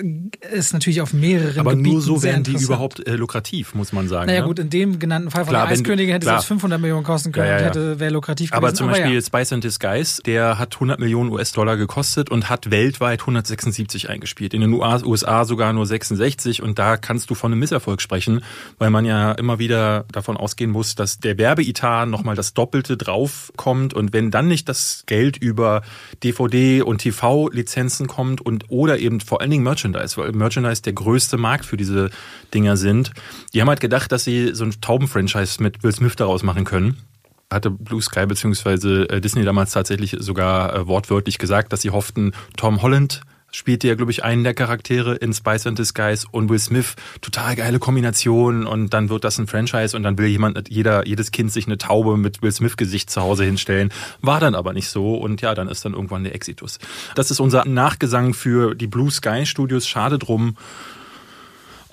ist natürlich auf mehreren Aber Gebieten werden die überhaupt äh, lukrativ, muss man sagen. Naja ne? gut, in dem genannten Fall von klar, der Eiskönigin hätte es 500 Millionen kosten können ja, ja, ja. hätte wäre lukrativ gewesen. Aber zum Beispiel ja. Spice and Disguise, der hat 100 Millionen US-Dollar gekostet und hat weltweit 176 eingespielt. In den USA sogar nur 66 und da kannst du von einem Misserfolg sprechen, weil man ja immer wieder davon ausgehen muss, dass der Werbeetat nochmal das Doppelte draufkommt und wenn dann nicht das Geld über DVD und TV-Lizenzen kommt und oder eben vor allen Dingen Merchandise, weil Merchandise der größte Markt für diese Dinger sind. Die haben halt gedacht, dass sie so ein Tauben-Franchise mit Will Smith daraus machen können hatte Blue Sky bzw. Äh, Disney damals tatsächlich sogar äh, wortwörtlich gesagt, dass sie hofften, Tom Holland spielte ja, glaube ich, einen der Charaktere in Spice and Disguise und Will Smith. Total geile Kombination und dann wird das ein Franchise und dann will jemand, jeder, jedes Kind sich eine Taube mit Will Smith Gesicht zu Hause hinstellen. War dann aber nicht so und ja, dann ist dann irgendwann der Exitus. Das ist unser Nachgesang für die Blue Sky Studios. Schade drum.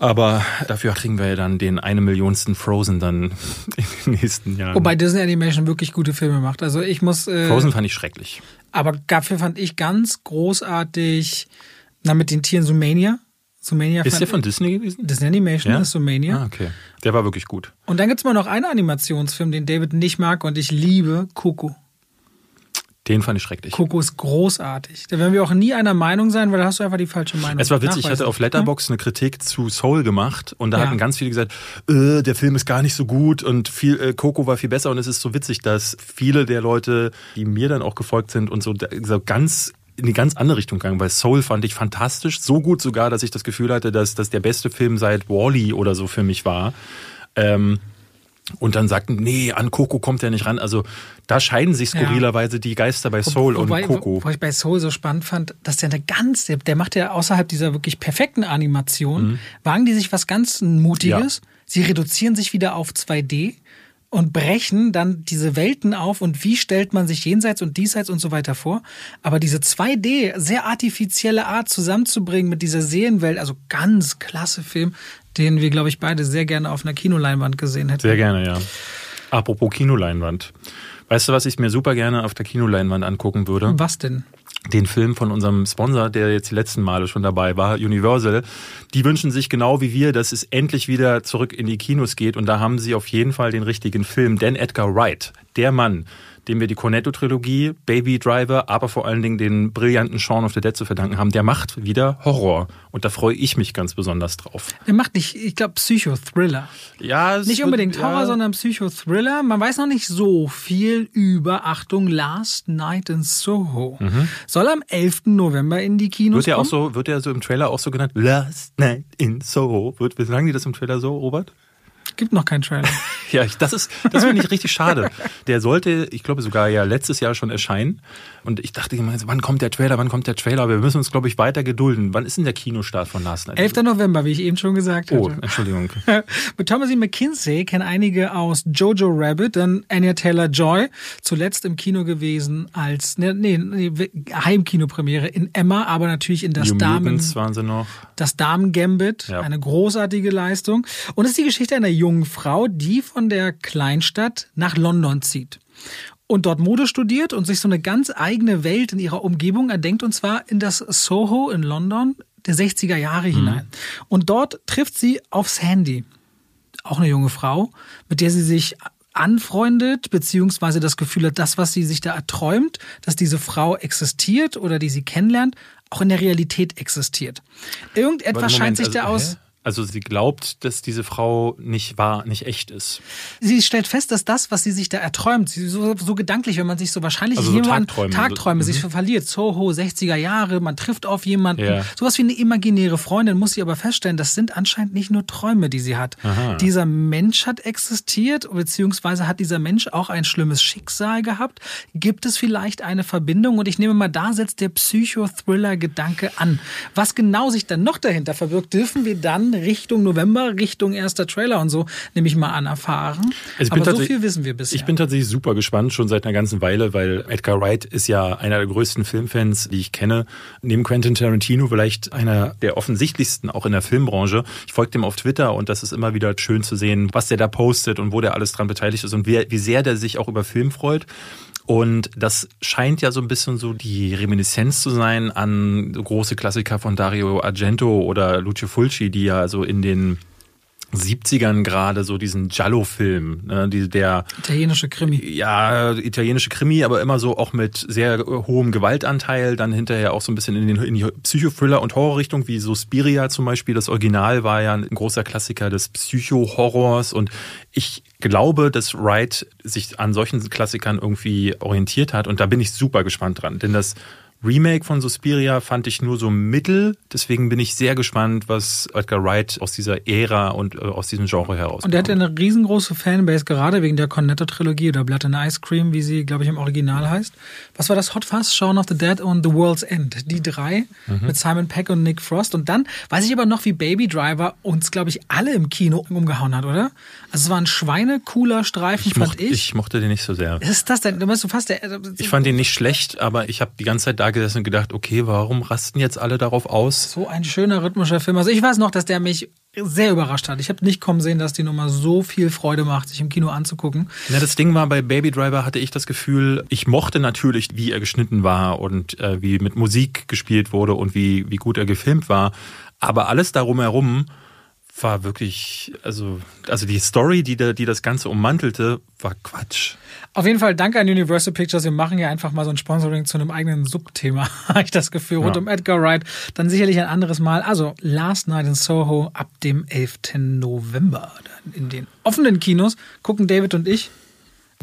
Aber dafür kriegen wir ja dann den eine Millionsten Frozen dann in den nächsten Jahren. Wobei Disney Animation wirklich gute Filme macht. Also ich muss. Äh, Frozen fand ich schrecklich. Aber dafür fand ich ganz großartig, na mit den Tieren Sumania. Sumania ist der von Disney gewesen? Disney Animation ja? ist Sumania. Ah, okay. Der war wirklich gut. Und dann gibt es mal noch einen Animationsfilm, den David nicht mag und ich liebe, Coco. Den fand ich schrecklich. Coco ist großartig. Da werden wir auch nie einer Meinung sein, weil da hast du einfach die falsche Meinung. Es war witzig, ich hatte auf Letterbox eine Kritik zu Soul gemacht und da ja. hatten ganz viele gesagt, äh, der Film ist gar nicht so gut und viel, äh, Coco war viel besser und es ist so witzig, dass viele der Leute, die mir dann auch gefolgt sind und so, so ganz in die ganz andere Richtung gegangen, weil Soul fand ich fantastisch, so gut sogar, dass ich das Gefühl hatte, dass das der beste Film seit Wally -E oder so für mich war. Ähm, und dann sagten, nee, an Coco kommt er nicht ran. Also da scheiden sich skurrilerweise ja. die Geister bei Soul wobei, und Coco. Wo, wo ich bei Soul so spannend fand, dass der eine ganz, der, macht ja außerhalb dieser wirklich perfekten Animation, mhm. wagen die sich was ganz Mutiges. Ja. Sie reduzieren sich wieder auf 2D und brechen dann diese Welten auf und wie stellt man sich jenseits und diesseits und so weiter vor. Aber diese 2D, sehr artifizielle Art zusammenzubringen mit dieser Seelenwelt, also ganz klasse Film, den wir, glaube ich, beide sehr gerne auf einer Kinoleinwand gesehen hätten. Sehr gerne, ja. Apropos Kinoleinwand. Weißt du, was ich mir super gerne auf der Kinoleinwand angucken würde? Was denn? Den Film von unserem Sponsor, der jetzt die letzten Male schon dabei war, Universal, die wünschen sich genau wie wir, dass es endlich wieder zurück in die Kinos geht. Und da haben sie auf jeden Fall den richtigen Film, denn Edgar Wright, der Mann, dem wir die Cornetto-Trilogie, Baby Driver, aber vor allen Dingen den brillanten Shaun of the Dead zu verdanken haben, der macht wieder Horror. Und da freue ich mich ganz besonders drauf. Er macht nicht, ich glaube, Psychothriller. Ja, es Nicht unbedingt wird, Horror, ja. sondern Psychothriller. Man weiß noch nicht so viel über, Achtung, Last Night in Soho. Mhm. Soll am 11. November in die Kinos wird er auch so Wird er so im Trailer auch so genannt? Last Night in Soho. Wird, sagen die das im Trailer so, Robert? Gibt noch keinen Trailer. ja, das ist, das finde ich richtig schade. Der sollte, ich glaube sogar ja letztes Jahr schon erscheinen. Und ich dachte immer, wann kommt der Trailer, wann kommt der Trailer? Wir müssen uns, glaube ich, weiter gedulden. Wann ist denn der Kinostart von Last Night? 11. November, wie ich eben schon gesagt oh, hatte. Oh, Entschuldigung. Mit Thomasin McKinsey kennen einige aus Jojo Rabbit, dann Anya Taylor-Joy, zuletzt im Kino gewesen als, nee, nee, Heimkinopremiere in Emma, aber natürlich in das New Damen... waren sie noch. Das Damen-Gambit, ja. eine großartige Leistung. Und es ist die Geschichte einer jungen Frau, die von der Kleinstadt nach London zieht und dort Mode studiert und sich so eine ganz eigene Welt in ihrer Umgebung erdenkt, und zwar in das Soho in London der 60er Jahre mhm. hinein. Und dort trifft sie auf Sandy, auch eine junge Frau, mit der sie sich anfreundet, beziehungsweise das Gefühl hat, das, was sie sich da erträumt, dass diese Frau existiert oder die sie kennenlernt, auch in der Realität existiert. Irgendetwas Moment, scheint sich also, da aus. Also sie glaubt, dass diese Frau nicht wahr, nicht echt ist. Sie stellt fest, dass das, was sie sich da erträumt, so, so gedanklich, wenn man sich so wahrscheinlich also so Tagträume, Tagträume so, sich mhm. verliert, Soho, 60er Jahre, man trifft auf jemanden, ja. sowas wie eine imaginäre Freundin, muss sie aber feststellen, das sind anscheinend nicht nur Träume, die sie hat. Aha. Dieser Mensch hat existiert, beziehungsweise hat dieser Mensch auch ein schlimmes Schicksal gehabt. Gibt es vielleicht eine Verbindung? Und ich nehme mal, da setzt der Psychothriller-Gedanke an. Was genau sich dann noch dahinter verbirgt, dürfen wir dann Richtung November, Richtung erster Trailer und so, nehme ich mal an, erfahren. Also Aber so viel wissen wir bisher. Ich bin tatsächlich super gespannt, schon seit einer ganzen Weile, weil Edgar Wright ist ja einer der größten Filmfans, die ich kenne. Neben Quentin Tarantino vielleicht einer der offensichtlichsten auch in der Filmbranche. Ich folge dem auf Twitter und das ist immer wieder schön zu sehen, was der da postet und wo der alles dran beteiligt ist und wie, wie sehr der sich auch über Film freut. Und das scheint ja so ein bisschen so die Reminiszenz zu sein an große Klassiker von Dario Argento oder Lucio Fulci, die ja so in den 70ern gerade so diesen Giallo-Film, ne, die, der italienische Krimi. Ja, italienische Krimi, aber immer so auch mit sehr hohem Gewaltanteil, dann hinterher auch so ein bisschen in, den, in die Psychothriller- und Horrorrichtung, wie so Spiria zum Beispiel. Das Original war ja ein großer Klassiker des Psycho-Horrors und ich glaube, dass Wright sich an solchen Klassikern irgendwie orientiert hat und da bin ich super gespannt dran, denn das Remake von Suspiria fand ich nur so mittel. Deswegen bin ich sehr gespannt, was Edgar Wright aus dieser Ära und äh, aus diesem Genre heraus. Und er hat eine riesengroße Fanbase, gerade wegen der Cornetto-Trilogie oder Blood and Ice Cream, wie sie, glaube ich, im Original heißt. Was war das? Hot Fuzz, Shaun of the Dead und The World's End. Die drei mhm. mit Simon Peck und Nick Frost. Und dann weiß ich aber noch, wie Baby Driver uns, glaube ich, alle im Kino umgehauen hat, oder? Also es war ein schweinecooler Streifen, ich fand mochte, ich. Ich mochte den nicht so sehr. Was ist das denn? Du meinst du fast der, Ich fand den nicht schlecht, aber ich habe die ganze Zeit da gesessen und gedacht, okay, warum rasten jetzt alle darauf aus? So ein schöner rhythmischer Film. Also ich weiß noch, dass der mich sehr überrascht hat. Ich habe nicht kommen sehen, dass die Nummer so viel Freude macht, sich im Kino anzugucken. Ja, das Ding war, bei Baby Driver hatte ich das Gefühl, ich mochte natürlich, wie er geschnitten war und äh, wie mit Musik gespielt wurde und wie, wie gut er gefilmt war. Aber alles darum herum war wirklich, also, also die Story, die, da, die das Ganze ummantelte, war Quatsch. Auf jeden Fall danke an Universal Pictures. Wir machen ja einfach mal so ein Sponsoring zu einem eigenen Subthema, habe ich das Gefühl, rund ja. um Edgar Wright. Dann sicherlich ein anderes Mal. Also Last Night in Soho ab dem 11. November in den offenen Kinos gucken David und ich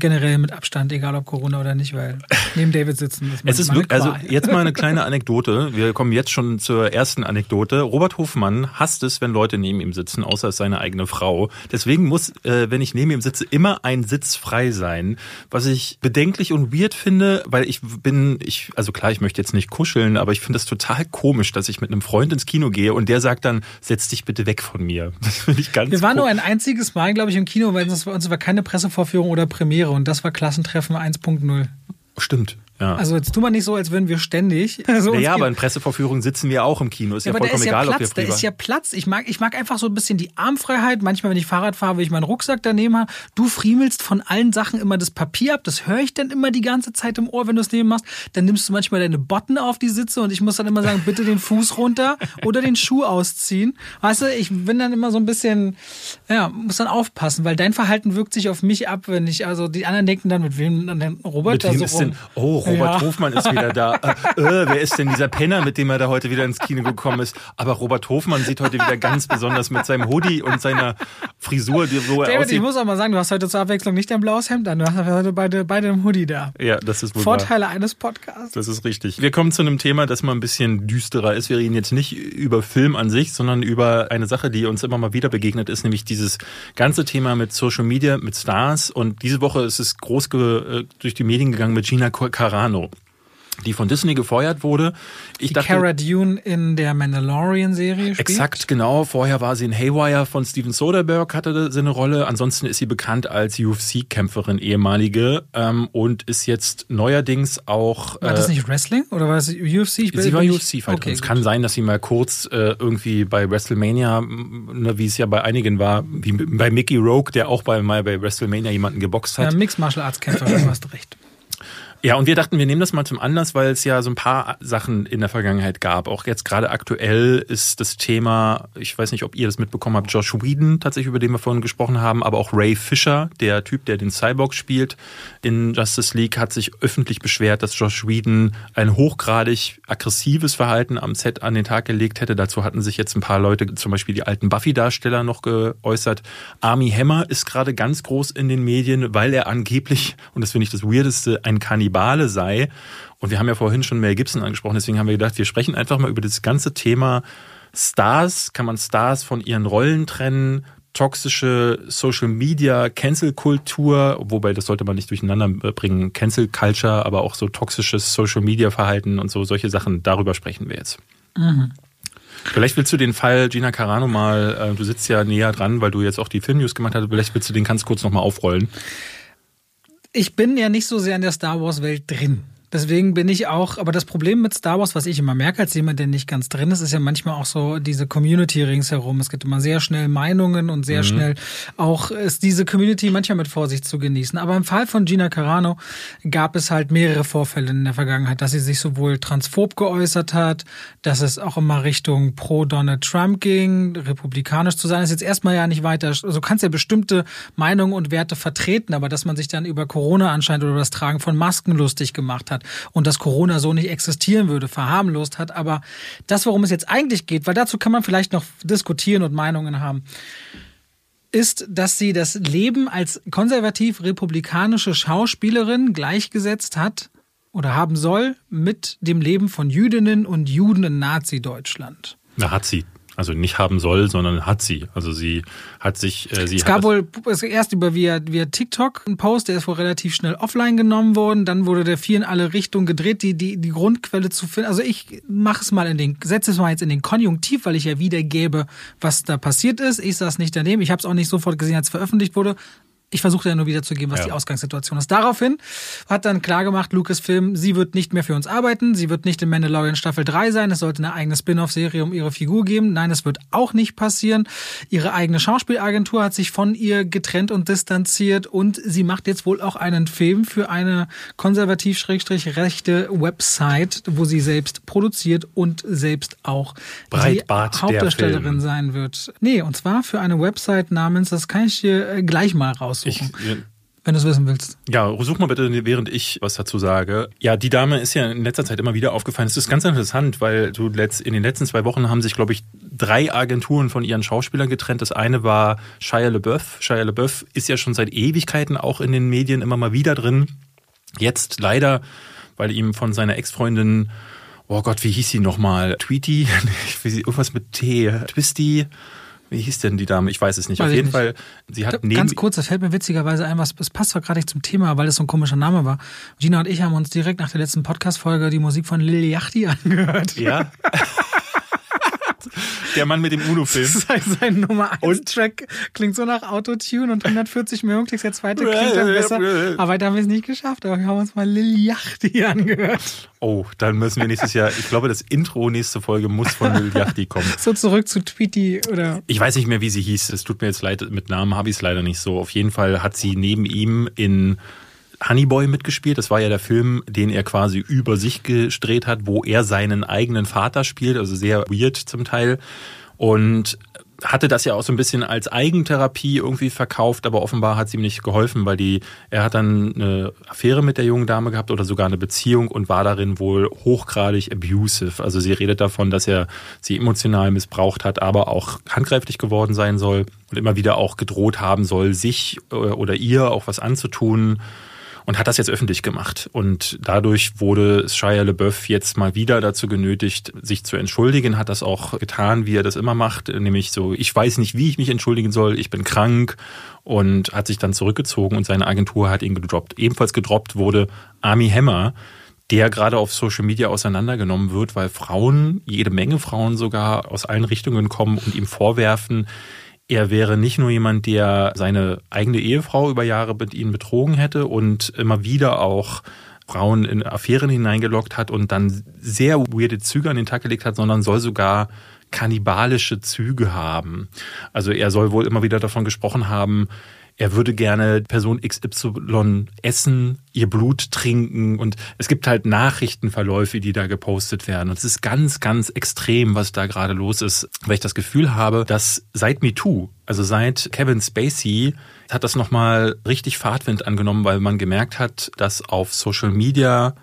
generell mit Abstand, egal ob Corona oder nicht, weil neben David sitzen ist Es ist wirklich, also jetzt mal eine kleine Anekdote. Wir kommen jetzt schon zur ersten Anekdote. Robert Hofmann hasst es, wenn Leute neben ihm sitzen, außer es seine eigene Frau. Deswegen muss, äh, wenn ich neben ihm sitze, immer ein Sitz frei sein, was ich bedenklich und weird finde, weil ich bin, ich, also klar, ich möchte jetzt nicht kuscheln, aber ich finde es total komisch, dass ich mit einem Freund ins Kino gehe und der sagt dann, setz dich bitte weg von mir. Das finde ich ganz Wir waren nur ein einziges Mal, glaube ich, im Kino, weil uns war keine Pressevorführung oder Premiere und das war Klassentreffen 1.0. Stimmt. Ja. Also jetzt tun wir nicht so, als würden wir ständig. Also naja, aber in Pressevorführungen sitzen wir auch im Kino. Ist ja, ja vollkommen ist egal, ja Platz, ob wir Da ist ja Platz. Ich mag, ich mag einfach so ein bisschen die Armfreiheit. Manchmal, wenn ich Fahrrad fahre, will ich meinen Rucksack daneben haben. Du friemelst von allen Sachen immer das Papier ab. Das höre ich dann immer die ganze Zeit im Ohr, wenn du es neben machst. Dann nimmst du manchmal deine Botten auf die Sitze und ich muss dann immer sagen, bitte den Fuß runter oder den Schuh ausziehen. Weißt du, ich bin dann immer so ein bisschen, ja, muss dann aufpassen, weil dein Verhalten wirkt sich auf mich ab, wenn ich, also die anderen denken dann, mit wem dann Robert mit da so rum. Denn, oh, Robert ja. Hofmann ist wieder da. Äh, äh, wer ist denn dieser Penner, mit dem er da heute wieder ins Kino gekommen ist? Aber Robert Hofmann sieht heute wieder ganz besonders mit seinem Hoodie und seiner Frisur, die, er David, aussieht. ich muss auch mal sagen, du hast heute zur Abwechslung nicht dein blaues Hemd an, du hast heute beide, beide im Hoodie da. Ja, das ist wohl Vorteile wahr. eines Podcasts. Das ist richtig. Wir kommen zu einem Thema, das mal ein bisschen düsterer ist. Wir reden jetzt nicht über Film an sich, sondern über eine Sache, die uns immer mal wieder begegnet ist, nämlich dieses ganze Thema mit Social Media, mit Stars. Und diese Woche ist es groß äh, durch die Medien gegangen mit Gina Carano die von Disney gefeuert wurde. Ich die dachte, Cara Dune in der Mandalorian-Serie spielt? Exakt, genau. Vorher war sie in Haywire von Steven Soderbergh, hatte sie eine Rolle. Ansonsten ist sie bekannt als UFC-Kämpferin, ehemalige, ähm, und ist jetzt neuerdings auch... War das äh, nicht Wrestling oder war das UFC? Ich sie war UFC-Fighterin. Okay, es kann sein, dass sie mal kurz äh, irgendwie bei WrestleMania, ne, wie es ja bei einigen war, wie bei Mickey Rogue, der auch bei, mal bei WrestleMania jemanden geboxt hat. Ja, Mixed Martial Arts Kämpferin, du hast recht. Ja, und wir dachten, wir nehmen das mal zum Anlass, weil es ja so ein paar Sachen in der Vergangenheit gab. Auch jetzt gerade aktuell ist das Thema, ich weiß nicht, ob ihr das mitbekommen habt, Josh Whedon tatsächlich, über den wir vorhin gesprochen haben, aber auch Ray Fisher, der Typ, der den Cyborg spielt in Justice League, hat sich öffentlich beschwert, dass Josh Whedon ein hochgradig aggressives Verhalten am Set an den Tag gelegt hätte. Dazu hatten sich jetzt ein paar Leute, zum Beispiel die alten Buffy-Darsteller, noch geäußert. Army Hammer ist gerade ganz groß in den Medien, weil er angeblich, und das finde ich das Weirdeste, ein Kannibal Kannibale sei. Und wir haben ja vorhin schon Mel Gibson angesprochen, deswegen haben wir gedacht, wir sprechen einfach mal über das ganze Thema Stars. Kann man Stars von ihren Rollen trennen? toxische Social Media, Cancel Kultur, wobei das sollte man nicht durcheinander bringen, Cancel Culture, aber auch so toxisches Social Media Verhalten und so solche Sachen, darüber sprechen wir jetzt. Mhm. Vielleicht willst du den Fall Gina Carano mal, äh, du sitzt ja näher dran, weil du jetzt auch die Filmnews gemacht hast, vielleicht willst du den ganz kurz nochmal aufrollen. Ich bin ja nicht so sehr in der Star Wars Welt drin. Deswegen bin ich auch, aber das Problem mit Star Wars, was ich immer merke als jemand, der nicht ganz drin ist, ist ja manchmal auch so diese Community ringsherum. Es gibt immer sehr schnell Meinungen und sehr mhm. schnell auch ist diese Community manchmal mit Vorsicht zu genießen. Aber im Fall von Gina Carano gab es halt mehrere Vorfälle in der Vergangenheit, dass sie sich sowohl transphob geäußert hat, dass es auch immer Richtung pro Donald Trump ging, republikanisch zu sein, ist jetzt erstmal ja nicht weiter, also du kannst ja bestimmte Meinungen und Werte vertreten, aber dass man sich dann über Corona anscheinend oder das Tragen von Masken lustig gemacht hat, hat und dass Corona so nicht existieren würde, verharmlost hat. Aber das, worum es jetzt eigentlich geht, weil dazu kann man vielleicht noch diskutieren und Meinungen haben, ist, dass sie das Leben als konservativ-republikanische Schauspielerin gleichgesetzt hat oder haben soll mit dem Leben von Jüdinnen und Juden in Nazi-Deutschland. Na, hat sie. Also nicht haben soll, sondern hat sie. Also sie hat sich. Äh, sie es gab wohl erst über via, via TikTok einen Post, der ist wohl relativ schnell offline genommen worden. Dann wurde der viel in alle Richtungen gedreht, die, die, die Grundquelle zu finden. Also ich mache es mal in den, setze es mal jetzt in den Konjunktiv, weil ich ja wiedergebe, was da passiert ist. Ich saß nicht daneben. Ich habe es auch nicht sofort gesehen, als es veröffentlicht wurde ich versuchte ja nur wiederzugeben, was ja. die Ausgangssituation ist. Daraufhin hat dann klargemacht Lucasfilm, sie wird nicht mehr für uns arbeiten, sie wird nicht in Mandalorian Staffel 3 sein, es sollte eine eigene Spin-off-Serie um ihre Figur geben. Nein, es wird auch nicht passieren. Ihre eigene Schauspielagentur hat sich von ihr getrennt und distanziert und sie macht jetzt wohl auch einen Film für eine konservativ-rechte Website, wo sie selbst produziert und selbst auch Breitbart die Hauptdarstellerin sein wird. Nee, und zwar für eine Website namens, das kann ich dir gleich mal raus raussuchen. Ich, wenn du es wissen willst. Ja, such mal bitte, während ich was dazu sage. Ja, die Dame ist ja in letzter Zeit immer wieder aufgefallen. Es ist ganz interessant, weil du in den letzten zwei Wochen haben sich, glaube ich, drei Agenturen von ihren Schauspielern getrennt. Das eine war Shia LaBeouf. Shia LaBeouf ist ja schon seit Ewigkeiten auch in den Medien immer mal wieder drin. Jetzt leider, weil ihm von seiner Ex-Freundin oh Gott, wie hieß sie nochmal? Tweety? Irgendwas mit T. Twisty? Wie hieß denn die Dame? Ich weiß es nicht. Weiß Auf jeden nicht. Fall, sie hat neben Ganz kurz, das fällt mir witzigerweise ein, was, es passt doch gerade nicht zum Thema, weil das so ein komischer Name war. Gina und ich haben uns direkt nach der letzten Podcast-Folge die Musik von Lil Yachty angehört. Ja. Der Mann mit dem Uno-Film. Sein, sein Nummer 1 Und? Track klingt so nach Autotune und 140 Millionen Klicks. Der zweite klingt dann besser. Aber da haben wir es nicht geschafft. Aber wir haben uns mal Lil Yachty angehört. Oh, dann müssen wir nächstes Jahr, ich glaube, das Intro nächste Folge muss von Lil Yachty kommen. So zurück zu Tweety oder Ich weiß nicht mehr, wie sie hieß. Es tut mir jetzt leid, mit Namen habe ich es leider nicht so. Auf jeden Fall hat sie neben ihm in Honeyboy mitgespielt. Das war ja der Film, den er quasi über sich gedreht hat, wo er seinen eigenen Vater spielt, also sehr weird zum Teil. Und hatte das ja auch so ein bisschen als Eigentherapie irgendwie verkauft, aber offenbar hat es ihm nicht geholfen, weil die, er hat dann eine Affäre mit der jungen Dame gehabt oder sogar eine Beziehung und war darin wohl hochgradig abusive. Also sie redet davon, dass er sie emotional missbraucht hat, aber auch handgreiflich geworden sein soll und immer wieder auch gedroht haben soll, sich äh, oder ihr auch was anzutun und hat das jetzt öffentlich gemacht. Und dadurch wurde Shia LeBeouf jetzt mal wieder dazu genötigt, sich zu entschuldigen, hat das auch getan, wie er das immer macht, nämlich so, ich weiß nicht, wie ich mich entschuldigen soll, ich bin krank und hat sich dann zurückgezogen und seine Agentur hat ihn gedroppt. Ebenfalls gedroppt wurde Army Hammer, der gerade auf Social Media auseinandergenommen wird, weil Frauen, jede Menge Frauen sogar aus allen Richtungen kommen und ihm vorwerfen, er wäre nicht nur jemand, der seine eigene Ehefrau über Jahre mit ihnen betrogen hätte und immer wieder auch Frauen in Affären hineingelockt hat und dann sehr weirde Züge an den Tag gelegt hat, sondern soll sogar kannibalische Züge haben. Also er soll wohl immer wieder davon gesprochen haben, er würde gerne Person XY essen, ihr Blut trinken und es gibt halt Nachrichtenverläufe, die da gepostet werden. Und es ist ganz, ganz extrem, was da gerade los ist, weil ich das Gefühl habe, dass seit MeToo, also seit Kevin Spacey, hat das nochmal richtig Fahrtwind angenommen, weil man gemerkt hat, dass auf Social Media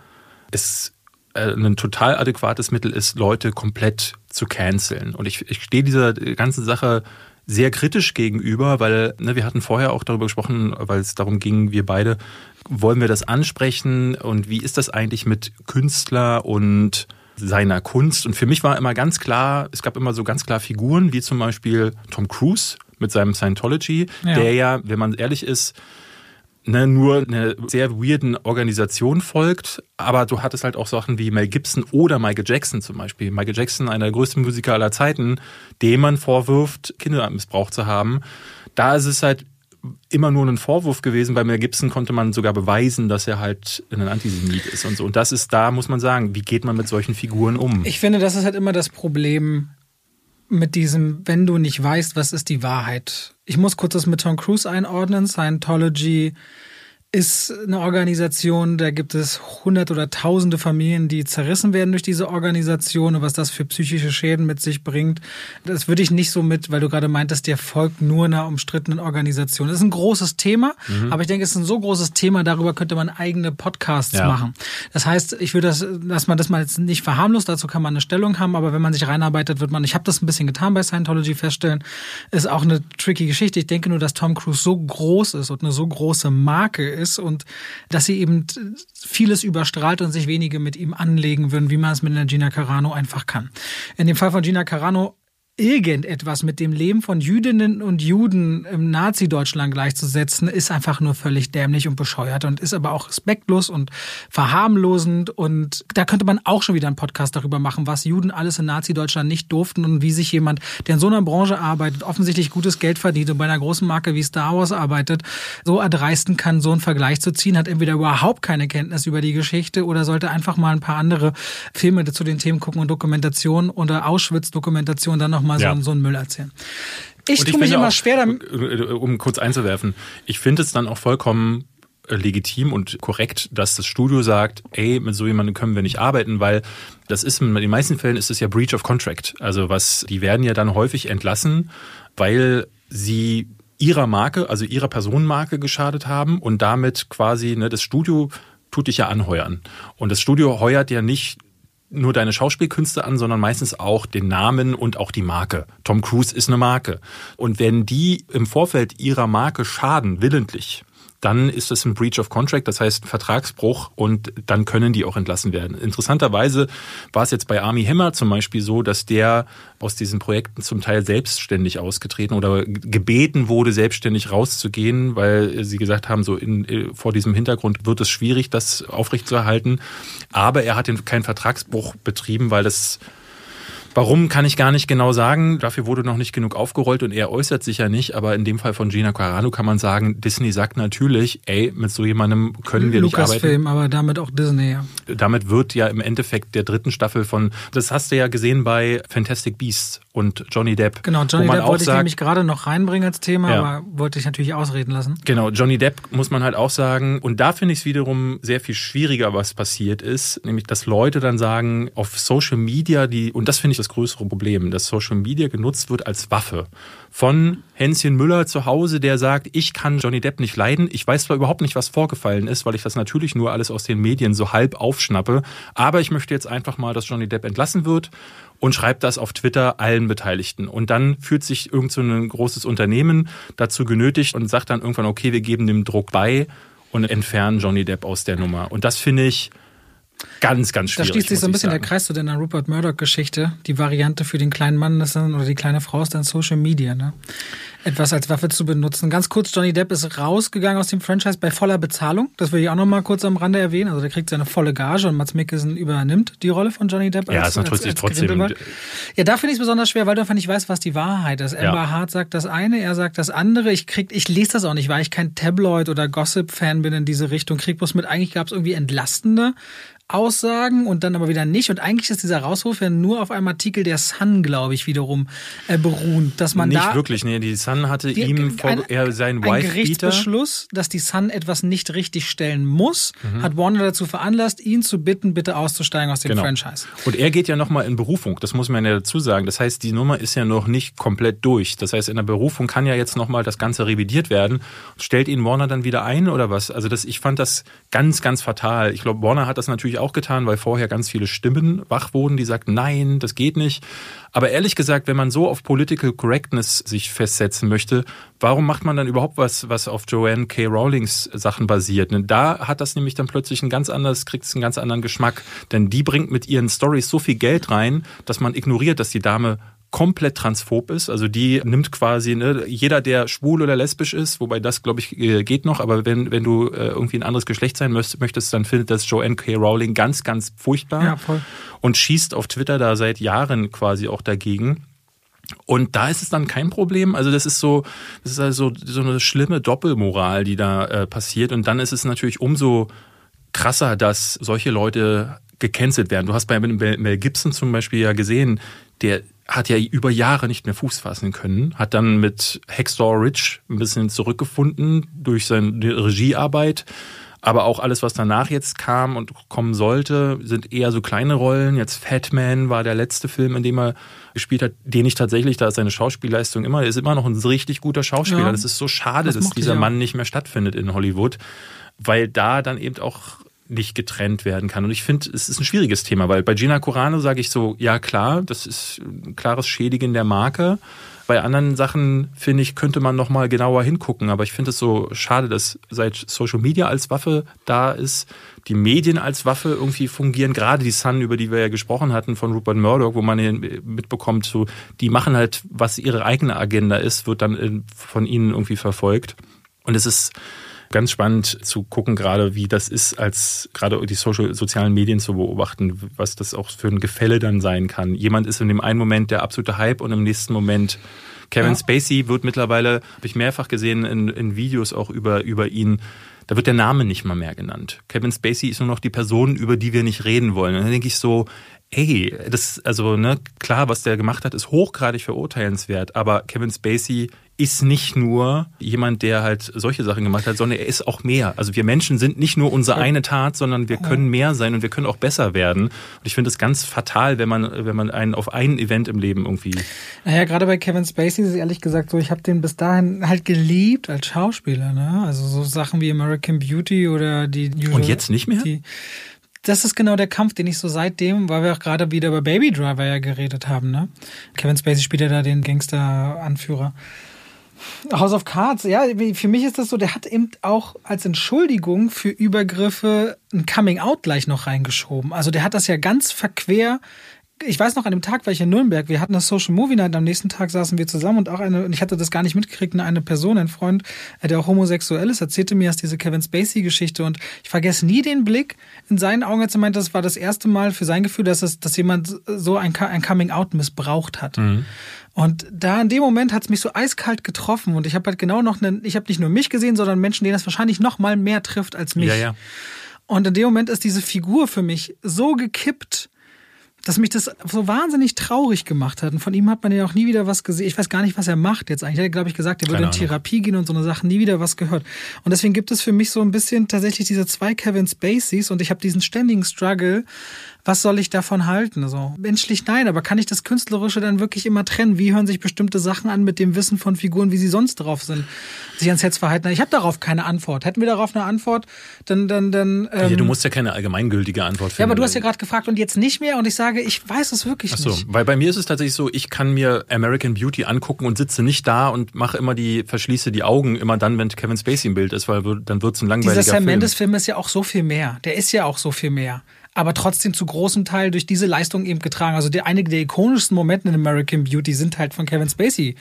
es äh, ein total adäquates Mittel ist, Leute komplett zu canceln. Und ich, ich stehe dieser ganzen Sache sehr kritisch gegenüber, weil ne, wir hatten vorher auch darüber gesprochen, weil es darum ging, wir beide, wollen wir das ansprechen und wie ist das eigentlich mit Künstler und seiner Kunst? Und für mich war immer ganz klar, es gab immer so ganz klar Figuren, wie zum Beispiel Tom Cruise mit seinem Scientology, Ja. der ja, wenn man ehrlich ist, ne, nur eine sehr weirden Organisation folgt, aber du hattest halt auch Sachen wie Mel Gibson oder Michael Jackson zum Beispiel. Michael Jackson, einer der größten Musiker aller Zeiten, dem man vorwirft, Kinder missbraucht zu haben. Da ist es halt immer nur ein Vorwurf gewesen. Bei Mel Gibson konnte man sogar beweisen, dass er halt ein Antisemit ist und so. Und das ist da, muss man sagen, wie geht man mit solchen Figuren um? Ich finde, das ist halt immer das Problem mit diesem, wenn du nicht weißt, was ist die Wahrheit. Ich muss kurz das mit Tom Cruise einordnen. Scientology ist eine Organisation, da gibt es hundert oder tausende Familien, die zerrissen werden durch diese Organisation und was das für psychische Schäden mit sich bringt. Das würde ich nicht so mit, weil du gerade meintest, der folgt nur einer umstrittenen Organisation. Das ist ein großes Thema, aber ich denke, es ist ein so großes Thema, darüber könnte man eigene Podcasts Ja. machen. Das heißt, ich würde das, dass man das mal jetzt nicht verharmlost, dazu kann man eine Stellung haben, aber wenn man sich reinarbeitet, wird man, ich habe das ein bisschen getan bei Scientology feststellen, ist auch eine tricky Geschichte. Ich denke nur, dass Tom Cruise so groß ist und eine so große Marke ist und dass sie eben vieles überstrahlt und sich wenige mit ihm anlegen würden, wie man es mit einer Gina Carano einfach kann. In dem Fall von Gina Carano irgendetwas mit dem Leben von Jüdinnen und Juden im Nazi-Deutschland gleichzusetzen, ist einfach nur völlig dämlich und bescheuert und ist aber auch respektlos und verharmlosend. Und da könnte man auch schon wieder einen Podcast darüber machen, was Juden alles in Nazi-Deutschland nicht durften und wie sich jemand, der in so einer Branche arbeitet, offensichtlich gutes Geld verdient und bei einer großen Marke wie Star Wars arbeitet, so erdreisten kann, so einen Vergleich zu ziehen, hat entweder überhaupt keine Kenntnis über die Geschichte oder sollte einfach mal ein paar andere Filme zu den Themen gucken und Dokumentation oder Auschwitz-Dokumentation dann nochmal Ja. so, so einen Müll erzählen. Ich tue mich immer auch, schwer damit. äh, Um kurz einzuwerfen, ich finde es dann auch vollkommen äh, legitim und korrekt, dass das Studio sagt, ey, mit so jemandem können wir nicht arbeiten, weil das ist in den meisten Fällen ist es ja Breach of Contract. Also was, die werden ja dann häufig entlassen, weil sie ihrer Marke, also ihrer Personenmarke geschadet haben und damit quasi, ne, das Studio tut dich ja anheuern. Und das Studio heuert ja nicht nur deine Schauspielkünste an, sondern meistens auch den Namen und auch die Marke. Tom Cruise ist eine Marke. Und wenn die im Vorfeld ihrer Marke schaden, willentlich, dann ist es ein Breach of Contract, das heißt Vertragsbruch und dann können die auch entlassen werden. Interessanterweise war es jetzt bei Army Hammer zum Beispiel so, dass der aus diesen Projekten zum Teil selbstständig ausgetreten oder gebeten wurde, selbstständig rauszugehen, weil sie gesagt haben, so in, vor diesem Hintergrund wird es schwierig, das aufrechtzuerhalten. Aber er hat keinen Vertragsbruch betrieben, weil das Warum kann ich gar nicht genau sagen. Dafür wurde noch nicht genug aufgerollt und er äußert sich ja nicht. Aber in dem Fall von Gina Carano kann man sagen, Disney sagt natürlich, ey, mit so jemandem können wir Lucas nicht arbeiten. Film, aber damit auch Disney. Ja. Damit wird ja im Endeffekt der dritten Staffel von, das hast du ja gesehen bei Fantastic Beasts und Johnny Depp. Genau, Johnny Depp wollte sagt, ich nämlich gerade noch reinbringen als Thema, ja. aber wollte ich natürlich ausreden lassen. Genau, Johnny Depp muss man halt auch sagen. Und da finde ich es wiederum sehr viel schwieriger, was passiert ist. Nämlich, dass Leute dann sagen, auf Social Media, die, und das finde ich das größere Problem, dass Social Media genutzt wird als Waffe. Von Hänschen Müller zu Hause, der sagt, ich kann Johnny Depp nicht leiden. Ich weiß zwar überhaupt nicht, was vorgefallen ist, weil ich das natürlich nur alles aus den Medien so halb aufschnappe. Aber ich möchte jetzt einfach mal, dass Johnny Depp entlassen wird und schreibt das auf Twitter allen Beteiligten. Und dann fühlt sich irgend so ein großes Unternehmen dazu genötigt und sagt dann irgendwann, okay, wir geben dem Druck bei und entfernen Johnny Depp aus der Nummer. Und das finde ich ganz, ganz schwierig. Da schließt sich so ein bisschen der Kreis zu der Rupert Murdoch-Geschichte. Die Variante für den kleinen Mann ist dann, oder die kleine Frau ist dann Social Media. Ne? Etwas als Waffe zu benutzen. Ganz kurz, Johnny Depp ist rausgegangen aus dem Franchise bei voller Bezahlung. Das will ich auch noch mal kurz am Rande erwähnen. Also der kriegt seine volle Gage und Mats Mikkelsen übernimmt die Rolle von Johnny Depp. Ja, als, ist natürlich als, als trotzdem. Ja, da finde ich es besonders schwer, weil du einfach nicht weißt, was die Wahrheit ist. Amber ja. Hart sagt das eine, er sagt das andere. Ich krieg, ich lese das auch nicht, weil ich kein Tabloid oder Gossip-Fan bin in diese Richtung. Krieg bloß mit, eigentlich gab es irgendwie entlastende Aussagen und dann aber wieder nicht. Und eigentlich ist dieser Rauswurf ja nur auf einem Artikel der Sun, glaube ich, wiederum äh, beruhend, dass man nicht da Nicht wirklich, nee, die Sun hatte die, ihm vor, ein, er seinen Ein Gerichtsbeschluss, dass die Sun etwas nicht richtig stellen muss, mhm. hat Warner dazu veranlasst, ihn zu bitten, bitte auszusteigen aus dem genau. Franchise. Und er geht ja nochmal in Berufung, das muss man ja dazu sagen. Das heißt, die Nummer ist ja noch nicht komplett durch. Das heißt, in der Berufung kann ja jetzt nochmal das Ganze revidiert werden. Stellt ihn Warner dann wieder ein oder was? Also das, ich fand das ganz, ganz fatal. Ich glaube, Warner hat das natürlich auch getan, weil vorher ganz viele Stimmen wach wurden, die sagten, nein, das geht nicht. Aber ehrlich gesagt, wenn man so auf Political Correctness sich festsetzen möchte, warum macht man dann überhaupt was, was auf Joanne K. Rowlings Sachen basiert? Denn da hat das nämlich dann plötzlich ein ganz anderes, kriegt es einen ganz anderen Geschmack. Denn die bringt mit ihren Stories so viel Geld rein, dass man ignoriert, dass die Dame komplett transphob ist. Also die nimmt quasi ne, jeder, der schwul oder lesbisch ist, wobei das, glaube ich, äh, geht noch, aber wenn, wenn du äh, irgendwie ein anderes Geschlecht sein möchtest, dann findet das Joanne K. Rowling ganz, ganz furchtbar ja, voll. und schießt auf Twitter da seit Jahren quasi auch dagegen. Und da ist es dann kein Problem. Also das ist so, das ist also so eine schlimme Doppelmoral, die da äh, passiert. Und dann ist es natürlich umso krasser, dass solche Leute gecancelt werden. Du hast bei Mel Gibson zum Beispiel ja gesehen, der hat ja über Jahre nicht mehr Fuß fassen können, hat dann mit Hextor Rich ein bisschen zurückgefunden durch seine Regiearbeit. Aber auch alles, was danach jetzt kam und kommen sollte, sind eher so kleine Rollen. Jetzt Fat Man war der letzte Film, in dem er gespielt hat, den ich tatsächlich, da ist seine Schauspielleistung immer, er ist immer noch ein richtig guter Schauspieler. Ja, das ist so schade, das dass dieser Mann nicht mehr stattfindet in Hollywood, weil da dann eben auch nicht getrennt werden kann. Und ich finde, es ist ein schwieriges Thema, weil bei Gina Corano sage ich so, ja klar, das ist ein klares Schädigen der Marke. Bei anderen Sachen, finde ich, könnte man noch mal genauer hingucken. Aber ich finde es so schade, dass seit Social Media als Waffe da ist, die Medien als Waffe irgendwie fungieren. Gerade die Sun, über die wir ja gesprochen hatten, von Rupert Murdoch, wo man mitbekommt, so, die machen halt, was ihre eigene Agenda ist, wird dann von ihnen irgendwie verfolgt. Und es ist ganz spannend zu gucken, gerade wie das ist, als gerade die social, sozialen Medien zu beobachten, was das auch für ein Gefälle dann sein kann. Jemand ist in dem einen Moment der absolute Hype und im nächsten Moment Kevin ja. Spacey wird mittlerweile, habe ich mehrfach gesehen in, in Videos auch über, über ihn, da wird der Name nicht mal mehr genannt. Kevin Spacey ist nur noch die Person, über die wir nicht reden wollen. Und dann denke ich so, ey, das, also, ne, klar, was der gemacht hat, ist hochgradig verurteilenswert, aber Kevin Spacey ist nicht nur jemand, der halt solche Sachen gemacht hat, sondern er ist auch mehr. Also wir Menschen sind nicht nur unsere eine Tat, sondern wir können mehr sein und wir können auch besser werden. Und ich finde es ganz fatal, wenn man, wenn man einen auf ein Event im Leben irgendwie. Naja, gerade bei Kevin Spacey ist es ehrlich gesagt so, ich habe den bis dahin halt geliebt als Schauspieler, ne? Also so Sachen wie American Beauty oder die Und jetzt nicht mehr? Die, das ist genau der Kampf, den ich so seitdem, weil wir auch gerade wieder über Baby Driver ja geredet haben, ne? Kevin Spacey spielt ja da den Gangster-Anführer. House of Cards, ja, für mich ist das so, der hat eben auch als Entschuldigung für Übergriffe ein Coming-out gleich noch reingeschoben. Also der hat das ja ganz verquer ich weiß noch, an dem Tag war ich in Nürnberg. Wir hatten das Social Movie Night. Am nächsten Tag saßen wir zusammen und auch eine, und ich hatte das gar nicht mitgekriegt, eine Person, ein Freund, äh, der auch homosexuell ist, erzählte mir erst diese Kevin Spacey-Geschichte und ich vergesse nie den Blick in seinen Augen, als er meinte, das war das erste Mal für sein Gefühl, dass es, dass jemand so ein, ein Coming-out missbraucht hat. Mhm. Und da in dem Moment hat es mich so eiskalt getroffen und ich habe halt genau noch einen, ich habe nicht nur mich gesehen, sondern Menschen, denen das wahrscheinlich noch mal mehr trifft als mich. Ja, ja. Und in dem Moment ist diese Figur für mich so gekippt, dass mich das so wahnsinnig traurig gemacht hat. Und von ihm hat man ja auch nie wieder was gesehen. Ich weiß gar nicht, was er macht jetzt eigentlich. Er hat, glaube ich, gesagt, er würde in Therapie gehen und so eine Sache nie wieder was gehört. Und deswegen gibt es für mich so ein bisschen tatsächlich diese zwei Kevin Spaceys und ich habe diesen ständigen Struggle, was soll ich davon halten? Also menschlich nein, aber kann ich das Künstlerische dann wirklich immer trennen? Wie hören sich bestimmte Sachen an mit dem Wissen von Figuren, wie sie sonst drauf sind, sich ans Herz verhalten? Ich habe darauf keine Antwort. Hätten wir darauf eine Antwort, dann dann dann. Ähm, ja, du musst ja keine allgemeingültige Antwort finden. Ja, aber du hast ja gerade gefragt und jetzt nicht mehr und ich sage, ich weiß es wirklich Ach so, nicht. Weil bei mir ist es tatsächlich so, ich kann mir American Beauty angucken und sitze nicht da und mache immer die verschließe die Augen immer dann, wenn Kevin Spacey im Bild ist, weil dann wird es ein langweiliger Dieser Sam Mendes Film ist ja auch so viel mehr. Der ist ja auch so viel mehr aber trotzdem zu großem Teil durch diese Leistung eben getragen. Also die, einige der ikonischsten Momente in American Beauty sind halt von Kevin Spacey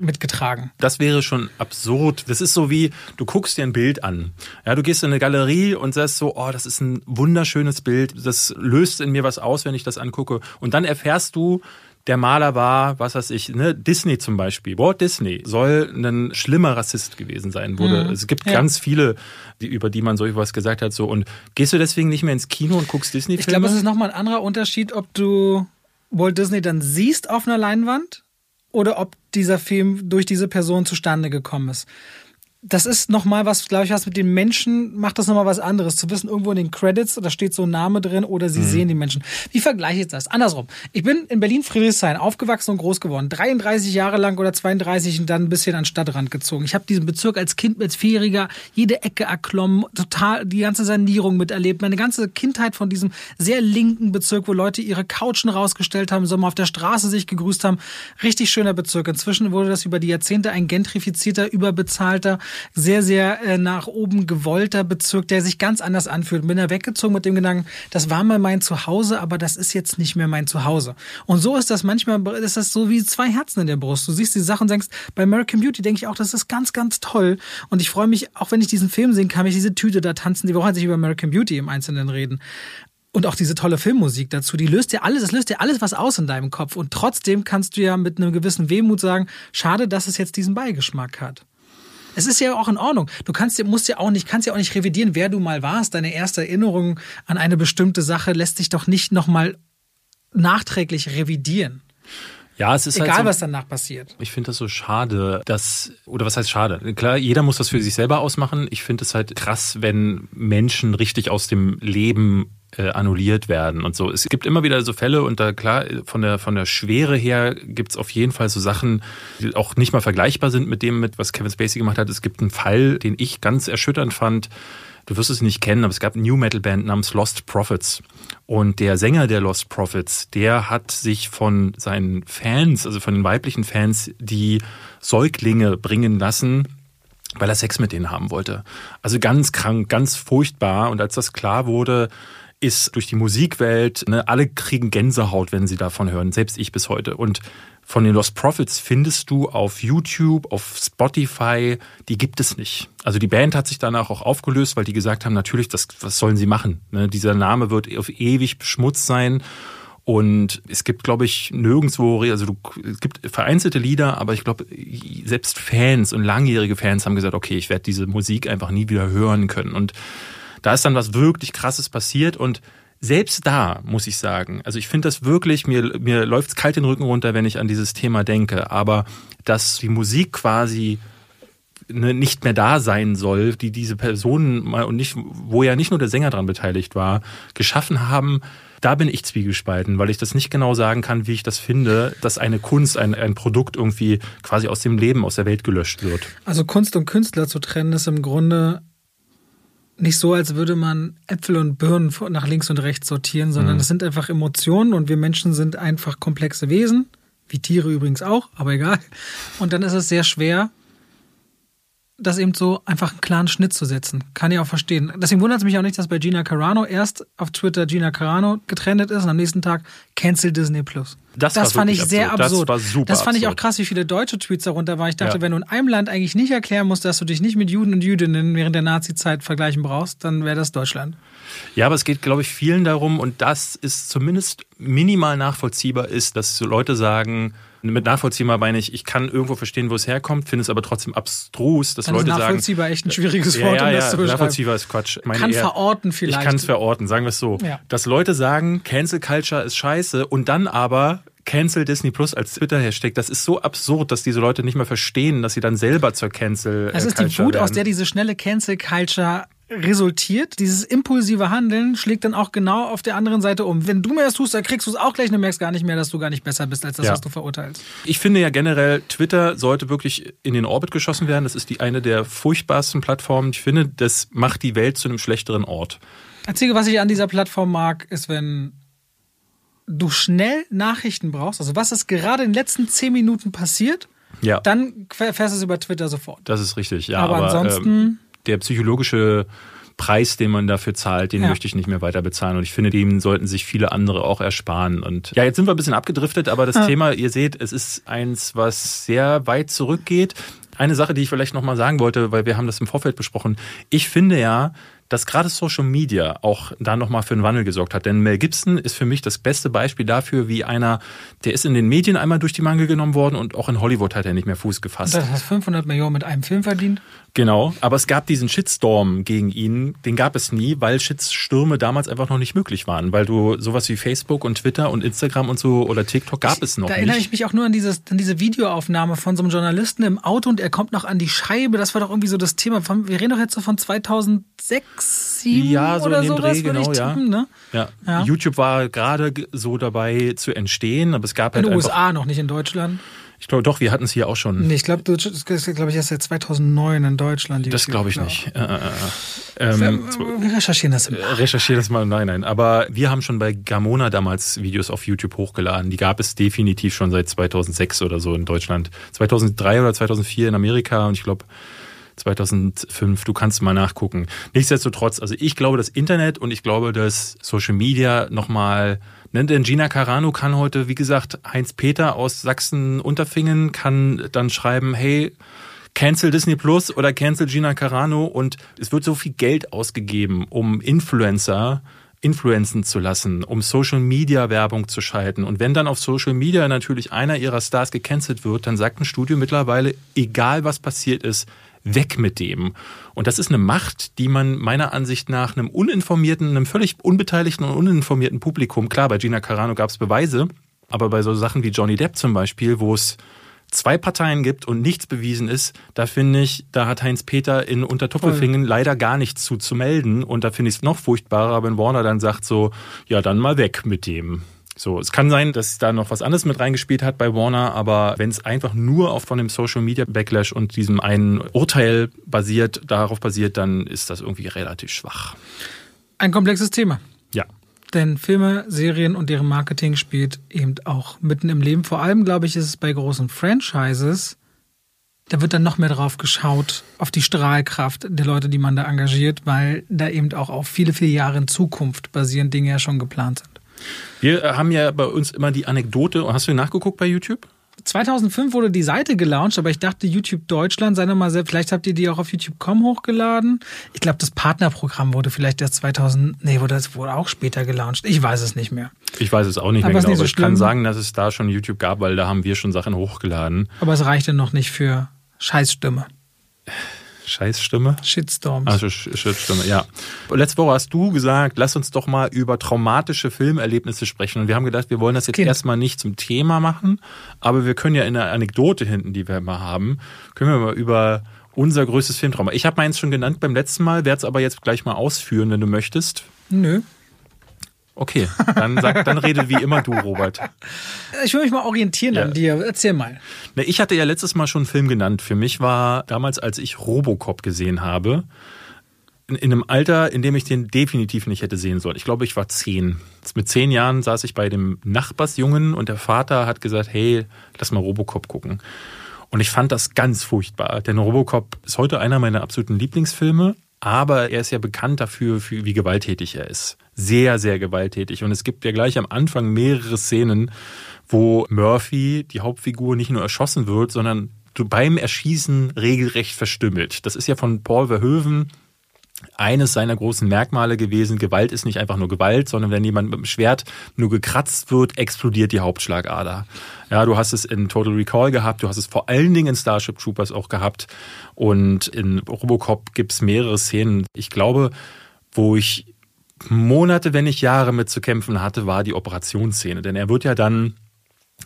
mitgetragen. Das wäre schon absurd. Das ist so wie, du guckst dir ein Bild an. Ja, du gehst in eine Galerie und sagst so, oh, das ist ein wunderschönes Bild. Das löst in mir was aus, wenn ich das angucke. Und dann erfährst du, der Maler war, was weiß ich, ne, Disney zum Beispiel. Walt Disney soll ein schlimmer Rassist gewesen sein. Wurde. Mhm. Es gibt ja. ganz viele, die, über die man so etwas gesagt hat. So. Und gehst du deswegen nicht mehr ins Kino und guckst Disney-Filme? Ich glaube, es ist nochmal ein anderer Unterschied, ob du Walt Disney dann siehst auf einer Leinwand oder ob dieser Film durch diese Person zustande gekommen ist das ist nochmal was, glaube ich, was mit den Menschen macht das nochmal was anderes. Zu wissen, irgendwo in den Credits, da steht so ein Name drin oder sie mhm. sehen die Menschen. Wie vergleiche ich das? Andersrum. Ich bin in Berlin-Friedrichshain aufgewachsen und groß geworden. 33 Jahre lang oder 32 und dann ein bisschen an den Stadtrand gezogen. Ich habe diesen Bezirk als Kind, als Vierjähriger jede Ecke erklommen, total die ganze Sanierung miterlebt. Meine ganze Kindheit von diesem sehr linken Bezirk, wo Leute ihre Couchen rausgestellt haben, Sommer auf der Straße sich gegrüßt haben. Richtig schöner Bezirk. Inzwischen wurde das über die Jahrzehnte ein gentrifizierter, überbezahlter, sehr, sehr äh, nach oben gewollter Bezirk, der sich ganz anders anfühlt. Bin da weggezogen mit dem Gedanken, das war mal mein Zuhause, aber das ist jetzt nicht mehr mein Zuhause. Und so ist das manchmal, ist das so wie zwei Herzen in der Brust. Du siehst die Sachen und denkst, bei American Beauty denke ich auch, das ist ganz, ganz toll. Und ich freue mich, auch wenn ich diesen Film sehen kann, ich diese Tüte da tanzen, die Woche sich über American Beauty im Einzelnen reden und auch diese tolle Filmmusik dazu, die löst dir alles, das löst dir alles was aus in deinem Kopf. Und trotzdem kannst du ja mit einem gewissen Wehmut sagen, schade, dass es jetzt diesen Beigeschmack hat. Es ist ja auch in Ordnung. Du kannst, musst ja auch nicht, kannst ja auch nicht revidieren, wer du mal warst. Deine erste Erinnerung an eine bestimmte Sache lässt sich doch nicht nochmal nachträglich revidieren. Ja, es ist egal, halt so, was danach passiert. Ich finde das so schade, dass oder was heißt schade? Klar, jeder muss das für sich selber ausmachen. Ich finde es halt krass, wenn Menschen richtig aus dem Leben äh, annulliert werden und so. Es gibt immer wieder so Fälle und da klar, von der, von der Schwere her gibt's auf jeden Fall so Sachen, die auch nicht mal vergleichbar sind mit dem, mit was Kevin Spacey gemacht hat. Es gibt einen Fall, den ich ganz erschütternd fand. Du wirst es nicht kennen, aber es gab eine New Metal Band namens Lost Prophets. Und der Sänger der Lost Prophets, der hat sich von seinen Fans, also von den weiblichen Fans, die Säuglinge bringen lassen, weil er Sex mit denen haben wollte. Also ganz krank, ganz furchtbar. Und als das klar wurde, ist durch die Musikwelt, ne, alle kriegen Gänsehaut, wenn sie davon hören, selbst ich bis heute. Und von den Lost Prophets findest du auf YouTube, auf Spotify, die gibt es nicht. Also die Band hat sich danach auch aufgelöst, weil die gesagt haben, natürlich, das, was sollen sie machen? Ne, dieser Name wird auf ewig beschmutzt sein. Und es gibt, glaube ich, nirgendwo, also du, es gibt vereinzelte Lieder, aber ich glaube, selbst Fans und langjährige Fans haben gesagt, okay, ich werde diese Musik einfach nie wieder hören können. Und da ist dann was wirklich Krasses passiert und selbst da muss ich sagen, also ich finde das wirklich, mir, mir läuft's kalt den Rücken runter, wenn ich an dieses Thema denke, aber dass die Musik quasi ne, nicht mehr da sein soll, die diese Personen mal und nicht, wo ja nicht nur der Sänger dran beteiligt war, geschaffen haben, da bin ich zwiegespalten, weil ich das nicht genau sagen kann, wie ich das finde, dass eine Kunst, ein, ein Produkt irgendwie quasi aus dem Leben, aus der Welt gelöscht wird. Also Kunst und Künstler zu trennen ist im Grunde nicht so, als würde man Äpfel und Birnen nach links und rechts sortieren, sondern Mhm. es sind einfach Emotionen und wir Menschen sind einfach komplexe Wesen, wie Tiere übrigens auch, aber egal. Und dann ist es sehr schwer, das eben so einfach einen klaren Schnitt zu setzen. Kann ich auch verstehen. Deswegen wundert es mich auch nicht, dass bei Gina Carano erst auf Twitter Gina Carano getrennt ist und am nächsten Tag Cancel Disney Plus. Das war fand ich sehr absurd. Das absurd. war super Das fand ich auch absurd. krass, wie viele deutsche Tweets darunter waren. Ich dachte, Ja. wenn du in einem Land eigentlich nicht erklären musst, dass du dich nicht mit Juden und Jüdinnen während der Nazi-Zeit vergleichen brauchst, dann wäre das Deutschland. Ja, aber es geht, glaube ich, vielen darum, und das ist zumindest minimal nachvollziehbar, ist, dass so Leute sagen, mit nachvollziehbar meine ich, ich kann irgendwo verstehen, wo es herkommt, finde es aber trotzdem abstrus, dass ist Leute sagen. nachvollziehbar echt ein schwieriges Ja, Wort, ja, um ja, das zu beschreiben. nachvollziehbar ist Quatsch. Ich Kann eher- verorten vielleicht. Ich kann es verorten, sagen wir es so. Ja. Dass Leute sagen, Cancel Culture ist scheiße und dann aber Cancel Disney Plus als Twitter-Hashtag, das ist so absurd, dass diese Leute nicht mehr verstehen, dass sie dann selber zur Cancel Es ist die Wut, aus der diese schnelle Cancel Culture resultiert. Dieses impulsive Handeln schlägt dann auch genau auf der anderen Seite um. Wenn du mehr das tust, dann kriegst du es auch gleich und du merkst gar nicht mehr, dass du gar nicht besser bist als das, Ja. was du verurteilst. Ich finde ja generell, Twitter sollte wirklich in den Orbit geschossen werden. Das ist die eine der furchtbarsten Plattformen. Ich finde, das macht die Welt zu einem schlechteren Ort. Einzige, was ich an dieser Plattform mag, ist, wenn du schnell Nachrichten brauchst, also was ist gerade in den letzten zehn Minuten passiert, Ja. dann erfährst du es über Twitter sofort. Das ist richtig, ja. Aber Aber, ansonsten- ähm, der psychologische Preis, den man dafür zahlt, den Ja. möchte ich nicht mehr weiter bezahlen. Und ich finde, dem sollten sich viele andere auch ersparen. Und ja, jetzt sind wir ein bisschen abgedriftet, aber das Ah. Thema, ihr seht, es ist eins, was sehr weit zurückgeht. Eine Sache, die ich vielleicht nochmal sagen wollte, weil wir haben das im Vorfeld besprochen. Ich finde ja, dass gerade Social Media auch da nochmal für einen Wandel gesorgt hat. Denn Mel Gibson ist für mich das beste Beispiel dafür, wie einer, der ist in den Medien einmal durch die Mangel genommen worden und auch in Hollywood hat er nicht mehr Fuß gefasst. Das hast 500 Millionen mit einem Film verdient. Genau, aber es gab diesen Shitstorm gegen ihn, den gab es nie, weil Shitstürme damals einfach noch nicht möglich waren, weil du sowas wie Facebook und Twitter und Instagram und so oder TikTok gab es noch da erinnere ich nicht. mich auch nur an, dieses, an diese Videoaufnahme von so einem Journalisten im Auto und er kommt noch an die Scheibe. Das war doch irgendwie so das Thema. Von, wir reden doch jetzt so von 2006, 2007 Ja, so oder in dem sowas, Dreh, ich genau, ja. tippen, ne? Ja. Ja. YouTube war gerade ge- so dabei zu entstehen, aber es gab In halt den einfach, USA, noch nicht in Deutschland. Ich glaube doch, wir hatten es hier auch schon. Nee, ich glaube, das ist, glaube ich, erst seit 2009 in Deutschland. Das glaube ich ja. nicht. Äh, äh, äh. Ähm, Wir recherchieren das im Recherchiere das mal, nein, nein. Aber wir haben schon bei Gamona damals Videos auf YouTube hochgeladen. Die gab es definitiv schon seit 2006 oder so in Deutschland. 2003 oder 2004 in Amerika und ich glaube 2005. Du kannst mal nachgucken. Nichtsdestotrotz, also ich glaube, das Internet und ich glaube, dass Social Media nochmal, ne, denn Gina Carano kann heute, wie gesagt, Heinz Peter aus Sachsen-Unterfingen kann dann schreiben, hey, Cancel Disney Plus oder Cancel Gina Carano und es wird so viel Geld ausgegeben, um Influencer influenzen zu lassen, um Social Media Werbung zu schalten. Und wenn dann auf Social Media natürlich einer ihrer Stars gecancelt wird, dann sagt ein Studio mittlerweile, egal was passiert ist, weg mit dem. Und das ist eine Macht, die man meiner Ansicht nach einem uninformierten, einem völlig unbeteiligten und uninformierten Publikum, klar, bei Gina Carano gab es Beweise, aber bei so Sachen wie Johnny Depp zum Beispiel, wo es zwei Parteien gibt und nichts bewiesen ist, da finde ich, da hat Heinz Peter in Untertupfelfingen leider gar nichts zu, zu melden. Und da finde ich es noch furchtbarer, wenn Warner dann sagt so, ja, dann mal weg mit dem. So, es kann sein, dass da noch was anderes mit reingespielt hat bei Warner, aber wenn es einfach nur auf von dem Social Media Backlash und diesem einen Urteil basiert, darauf basiert, dann ist das irgendwie relativ schwach. Ein komplexes Thema. Ja. Denn Filme, Serien und deren Marketing spielt eben auch mitten im Leben. Vor allem, glaube ich, ist es bei großen Franchises, da wird dann noch mehr drauf geschaut, auf die Strahlkraft der Leute, die man da engagiert, weil da eben auch auf viele, viele Jahre in Zukunft basierend Dinge ja schon geplant sind. Wir äh, haben ja bei uns immer die Anekdote. Hast du nachgeguckt bei YouTube? 2005 wurde die Seite gelauncht, aber ich dachte, YouTube Deutschland, sei nochmal selbst, vielleicht habt ihr die auch auf YouTube.com hochgeladen. Ich glaube, das Partnerprogramm wurde vielleicht erst 2000, nee, wurde, das wurde auch später gelauncht. Ich weiß es nicht mehr. Ich weiß es auch nicht Aber mehr genau, nicht so aber ich kann sagen, dass es da schon YouTube gab, weil da haben wir schon Sachen hochgeladen. Aber es reichte noch nicht für Scheißstimme. Scheißstimme. Shitstorms. Also Shitstimme, ja. Letzte Woche hast du gesagt, lass uns doch mal über traumatische Filmerlebnisse sprechen. Und wir haben gedacht, wir wollen das jetzt Kind. erstmal nicht zum Thema machen, aber wir können ja in der Anekdote hinten, die wir immer haben, können wir mal über unser größtes Filmtrauma. Ich habe meins schon genannt beim letzten Mal, werde es aber jetzt gleich mal ausführen, wenn du möchtest. Nö. Okay, dann sag, dann rede wie immer du, Robert. Ich will mich mal orientieren Ja. an dir. Erzähl mal. Ich hatte ja letztes Mal schon einen Film genannt. Für mich war damals, als ich Robocop gesehen habe, in, in einem Alter, in dem ich den definitiv nicht hätte sehen sollen. Ich glaube, ich war zehn. Mit zehn Jahren saß ich bei dem Nachbarsjungen und der Vater hat gesagt, hey, lass mal Robocop gucken. Und ich fand das ganz furchtbar, denn Robocop ist heute einer meiner absoluten Lieblingsfilme, aber er ist ja bekannt dafür, für, wie gewalttätig er ist. Sehr, sehr gewalttätig. Und es gibt ja gleich am Anfang mehrere Szenen, wo Murphy, die Hauptfigur, nicht nur erschossen wird, sondern beim Erschießen regelrecht verstümmelt. Das ist ja von Paul Verhoeven eines seiner großen Merkmale gewesen. Gewalt ist nicht einfach nur Gewalt, sondern wenn jemand mit dem Schwert nur gekratzt wird, explodiert die Hauptschlagader. Ja, du hast es in Total Recall gehabt, du hast es vor allen Dingen in Starship Troopers auch gehabt und in Robocop gibt's mehrere Szenen. Ich glaube, wo ich Monate, wenn nicht Jahre mit zu kämpfen hatte, war die Operationsszene. Denn er wird ja dann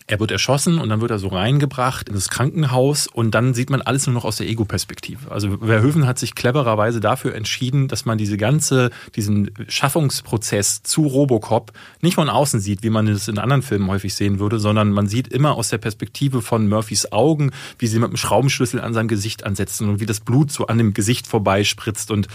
er wird erschossen und dann wird er so reingebracht in das Krankenhaus und dann sieht man alles nur noch aus der Ego-Perspektive. Also Verhoeven hat sich clevererweise dafür entschieden, dass man diese ganze, diesen Schaffungsprozess zu Robocop nicht von außen sieht, wie man es in anderen Filmen häufig sehen würde, sondern man sieht immer aus der Perspektive von Murphys Augen, wie sie mit dem Schraubenschlüssel an seinem Gesicht ansetzen und wie das Blut so an dem Gesicht vorbeispritzt. Und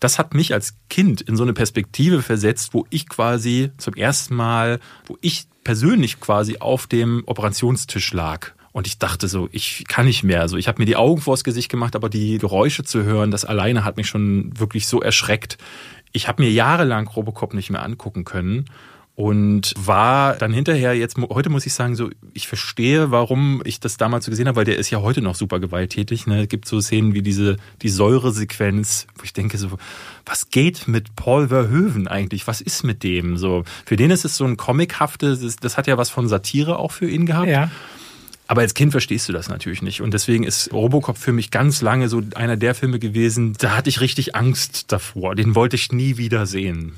das hat mich als Kind in so eine Perspektive versetzt, wo ich quasi zum ersten Mal, wo ich persönlich quasi auf dem Operationstisch lag. Und ich dachte so, ich kann nicht mehr. Also ich habe mir die Augen vors Gesicht gemacht, aber die Geräusche zu hören, das alleine hat mich schon wirklich so erschreckt. Ich habe mir jahrelang Robocop nicht mehr angucken können und war dann hinterher jetzt heute muss ich sagen so ich verstehe warum ich das damals so gesehen habe weil der ist ja heute noch super gewalttätig ne es gibt so Szenen wie diese die Säuresequenz wo ich denke so was geht mit Paul Verhoeven eigentlich was ist mit dem so für den ist es so ein comichafte das, das hat ja was von Satire auch für ihn gehabt Ja. aber als Kind verstehst du das natürlich nicht. Und deswegen ist Robocop für mich ganz lange so einer der Filme gewesen, da hatte ich richtig Angst davor. Den wollte ich nie wieder sehen.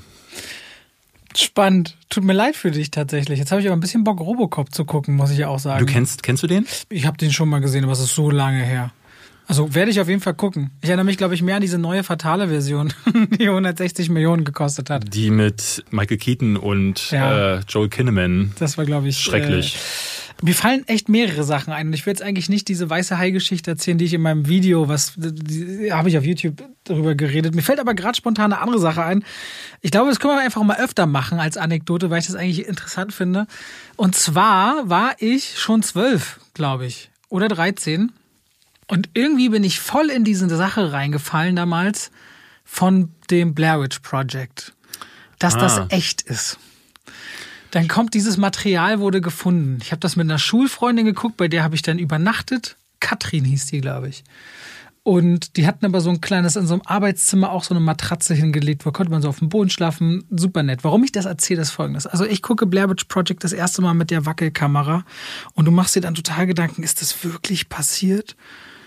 Spannend. Tut mir leid für dich tatsächlich. Jetzt habe ich aber ein bisschen Bock, Robocop zu gucken, muss ich ja auch sagen. Du kennst, kennst du den? Ich habe den schon mal gesehen, aber es ist so lange her. Also werde ich auf jeden Fall gucken. Ich erinnere mich, glaube ich, mehr an diese neue fatale Version, die 160 Millionen gekostet hat. Die mit Michael Keaton und Ja. äh, Joel Kinnaman. Das war, glaube ich, Schrecklich. Äh, mir fallen echt mehrere Sachen ein. Und ich will jetzt eigentlich nicht diese weiße Hai-Geschichte erzählen, die ich in meinem Video, was habe ich auf YouTube darüber geredet. Mir fällt aber gerade spontan eine andere Sache ein. Ich glaube, das können wir einfach mal öfter machen als Anekdote, weil ich das eigentlich interessant finde. Und zwar war ich schon zwölf, glaube ich, oder 13. Und irgendwie bin ich voll in diese Sache reingefallen damals von dem Blair Witch Project, dass das Ah. echt ist. Dann kommt dieses Material wurde gefunden. Ich habe das mit einer Schulfreundin geguckt, bei der habe ich dann übernachtet. Katrin hieß die, glaube ich. Und die hatten aber so ein kleines, in so einem Arbeitszimmer auch so eine Matratze hingelegt, wo konnte man so auf dem Boden schlafen. Super nett. Warum ich das erzähle, ist folgendes. Also ich gucke Blair Witch Project das erste Mal mit der Wackelkamera und du machst dir dann total Gedanken, ist das wirklich passiert?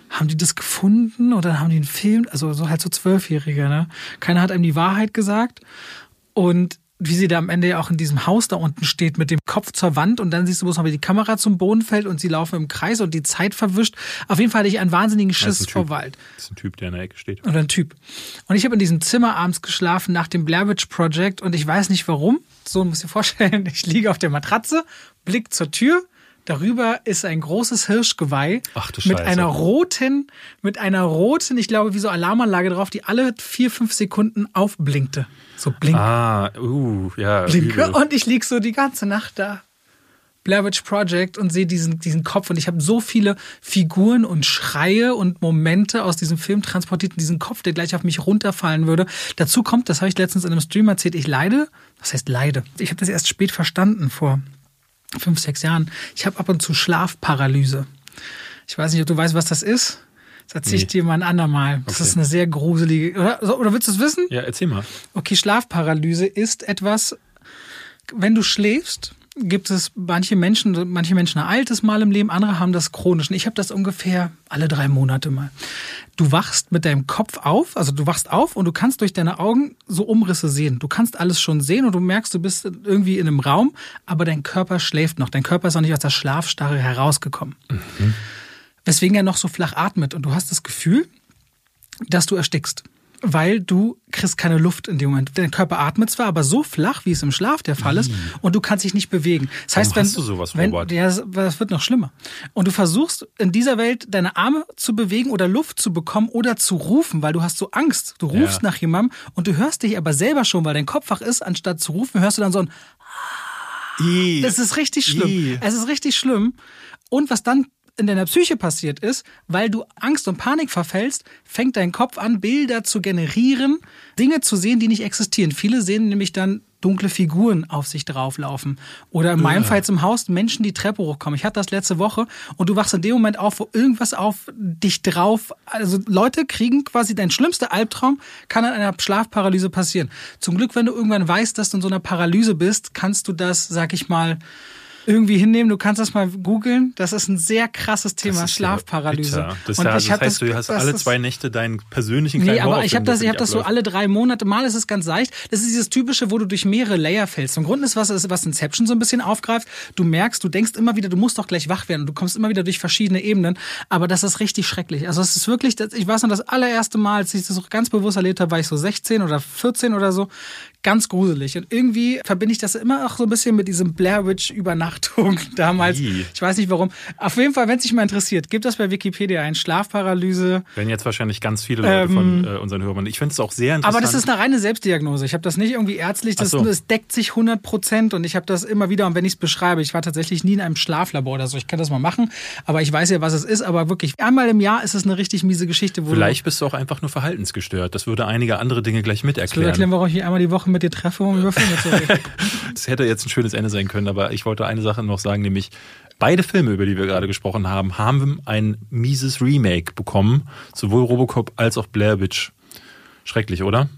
Haben die das gefunden oder haben die einen Film? Also so halt so Zwölfjährige, ne? Keiner hat einem die Wahrheit gesagt. Und wie sie da am Ende ja auch in diesem Haus da unten steht mit dem Kopf zur Wand und dann siehst du bloß noch, wie die Kamera zum Boden fällt und sie laufen im Kreis und die Zeit verwischt. Auf jeden Fall hatte ich einen wahnsinnigen Schiss Typ. vor Wald. Das ist ein Typ, der in der Ecke steht. Oder ein Typ. Und ich habe in diesem Zimmer abends geschlafen nach dem Blair Witch Project und ich weiß nicht warum. So muss dir vorstellen, ich liege auf der Matratze, Blick zur Tür. Darüber ist ein großes Hirschgeweih Ach du mit einer roten, mit einer roten, ich glaube, wie so Alarmanlage drauf, die alle vier, fünf Sekunden aufblinkte. So blink, Ah, uh, ja. blinke. übel. Und ich lieg so die ganze Nacht da. Blair Witch Project und sehe diesen, diesen Kopf und ich habe so viele Figuren und Schreie und Momente aus diesem Film transportiert in diesen Kopf, der gleich auf mich runterfallen würde. Dazu kommt, das habe ich letztens in einem Stream erzählt, ich leide. Was heißt leide? Ich habe das erst spät verstanden vor fünf, sechs Jahren. Ich habe ab und zu Schlafparalyse. Ich weiß nicht, ob du weißt, was das ist. Das erzähle ich Nee. dir mal ein andermal. Das Okay. ist eine sehr gruselige. Oder, oder willst du es wissen? Ja, erzähl mal. Okay, Schlafparalyse ist etwas, wenn du schläfst, gibt es manche Menschen, manche Menschen ein altes Mal im Leben, andere haben das chronisch. Und Ich habe das ungefähr alle drei Monate mal. Du wachst mit deinem Kopf auf, also du wachst auf und du kannst durch deine Augen so Umrisse sehen. Du kannst alles schon sehen und du merkst, du bist irgendwie in einem Raum, aber dein Körper schläft noch. Dein Körper ist noch nicht aus der Schlafstarre herausgekommen. Weswegen er noch so flach atmet und du hast das Gefühl, dass du erstickst. Weil du kriegst keine Luft in dem Moment. Dein Körper atmet zwar, aber so flach, wie es im Schlaf der Fall ist, und du kannst dich nicht bewegen. Das heißt, Warum wenn hast du sowas, wenn, Robert? ja, das das wird noch schlimmer. Und du versuchst in dieser Welt deine Arme zu bewegen oder Luft zu bekommen oder zu rufen, weil du hast so Angst. Du rufst Ja. nach jemandem und du hörst dich aber selber schon, weil dein Kopf wach ist, anstatt zu rufen, hörst du dann so ein I. das ist richtig schlimm. I. Es ist richtig schlimm. Und was dann in deiner Psyche passiert ist, weil du Angst und Panik verfällst, fängt dein Kopf an, Bilder zu generieren, Dinge zu sehen, die nicht existieren. Viele sehen nämlich dann dunkle Figuren auf sich drauflaufen. Oder in meinem Fall jetzt im Haus Menschen, die Treppe hochkommen. Ich hatte das letzte Woche und du wachst in dem Moment auf, wo irgendwas auf dich drauf. Also Leute kriegen quasi dein schlimmster Albtraum, kann an einer Schlafparalyse passieren. Zum Glück, wenn du irgendwann weißt, dass du in so einer Paralyse bist, kannst du das, sag ich mal, irgendwie hinnehmen. Du kannst das mal googeln. Das ist ein sehr krasses Thema, Das ja Schlafparalyse. Das, Und ja, ich das heißt, du hast das alle zwei Nächte deinen persönlichen kleinen Nee, aber ich habe das, ich hab das so alle drei Monate. Mal ist es ganz leicht. Das ist dieses typische, wo du durch mehrere Layer fällst. Im Grunde ist was, was Inception so ein bisschen aufgreift. Du merkst, du denkst immer wieder, du musst doch gleich wach werden. Du kommst immer wieder durch verschiedene Ebenen. Aber das ist richtig schrecklich. Also es ist wirklich, das- ich weiß noch, das allererste Mal, als ich das auch ganz bewusst erlebt habe, war ich so 16 oder 14 oder so. Ganz gruselig. Und irgendwie verbinde ich das immer auch so ein bisschen mit diesem Blair Witch Übernachtung damals. Ih. Ich weiß nicht warum. Auf jeden Fall, wenn es dich mal interessiert, gib das bei Wikipedia ein. Schlafparalyse. Werden jetzt wahrscheinlich ganz viele Leute von äh, unseren Hörern. Ich finde es auch sehr interessant. Ähm, Aber das ist eine reine Selbstdiagnose. Ich habe das nicht irgendwie ärztlich, das, so. das deckt sich 100 Prozent und ich habe das immer wieder, und wenn ich es beschreibe, ich war tatsächlich nie in einem Schlaflabor oder so, ich kann das mal machen, aber ich weiß ja, was es ist, aber wirklich, einmal im Jahr ist es eine richtig miese Geschichte, Vielleicht bist du auch einfach nur verhaltensgestört. Das würde einige andere Dinge gleich mit du ich will erklären, warum ich einmal die Woche mit dir treffe, um über Filme zu reden. Das hätte jetzt ein schönes Ende sein können, aber ich wollte eine Sache noch sagen, nämlich beide Filme, über die wir gerade gesprochen haben, haben ein mieses Remake bekommen. Sowohl Robocop als auch Blair Witch. Schrecklich, oder?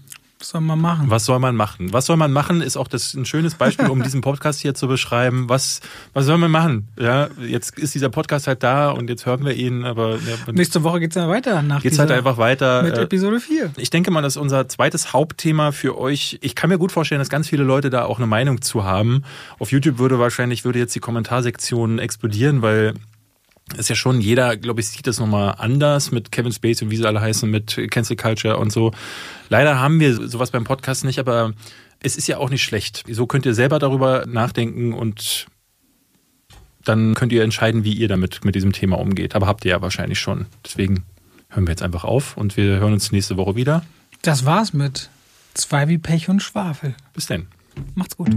Was soll man machen? Was soll man machen? Was soll man machen, ist auch das ein schönes Beispiel, um diesen Podcast hier zu beschreiben. Was, was soll man machen? Ja, jetzt ist dieser Podcast halt da und jetzt hören wir ihn, aber ja, Nächste Woche geht's dann weiter nach geht's halt einfach weiter. mit Äh, Episode 4. ich denke mal, das ist unser zweites Hauptthema für euch. Ich kann mir gut vorstellen, dass ganz viele Leute da auch eine Meinung zu haben. Auf YouTube würde wahrscheinlich, würde jetzt die Kommentarsektion explodieren, weil ist ja schon, jeder, glaube ich, sieht das nochmal anders mit Kevin Spacey und wie sie alle heißen, mit Cancel Culture und so. Leider haben wir sowas beim Podcast nicht, aber es ist ja auch nicht schlecht. So könnt ihr selber darüber nachdenken und dann könnt ihr entscheiden, wie ihr damit mit diesem Thema umgeht. Aber habt ihr ja wahrscheinlich schon. Deswegen hören wir jetzt einfach auf und wir hören uns nächste Woche wieder. Das war's mit zwei wie Pech und Schwafel. Bis dann. Macht's gut.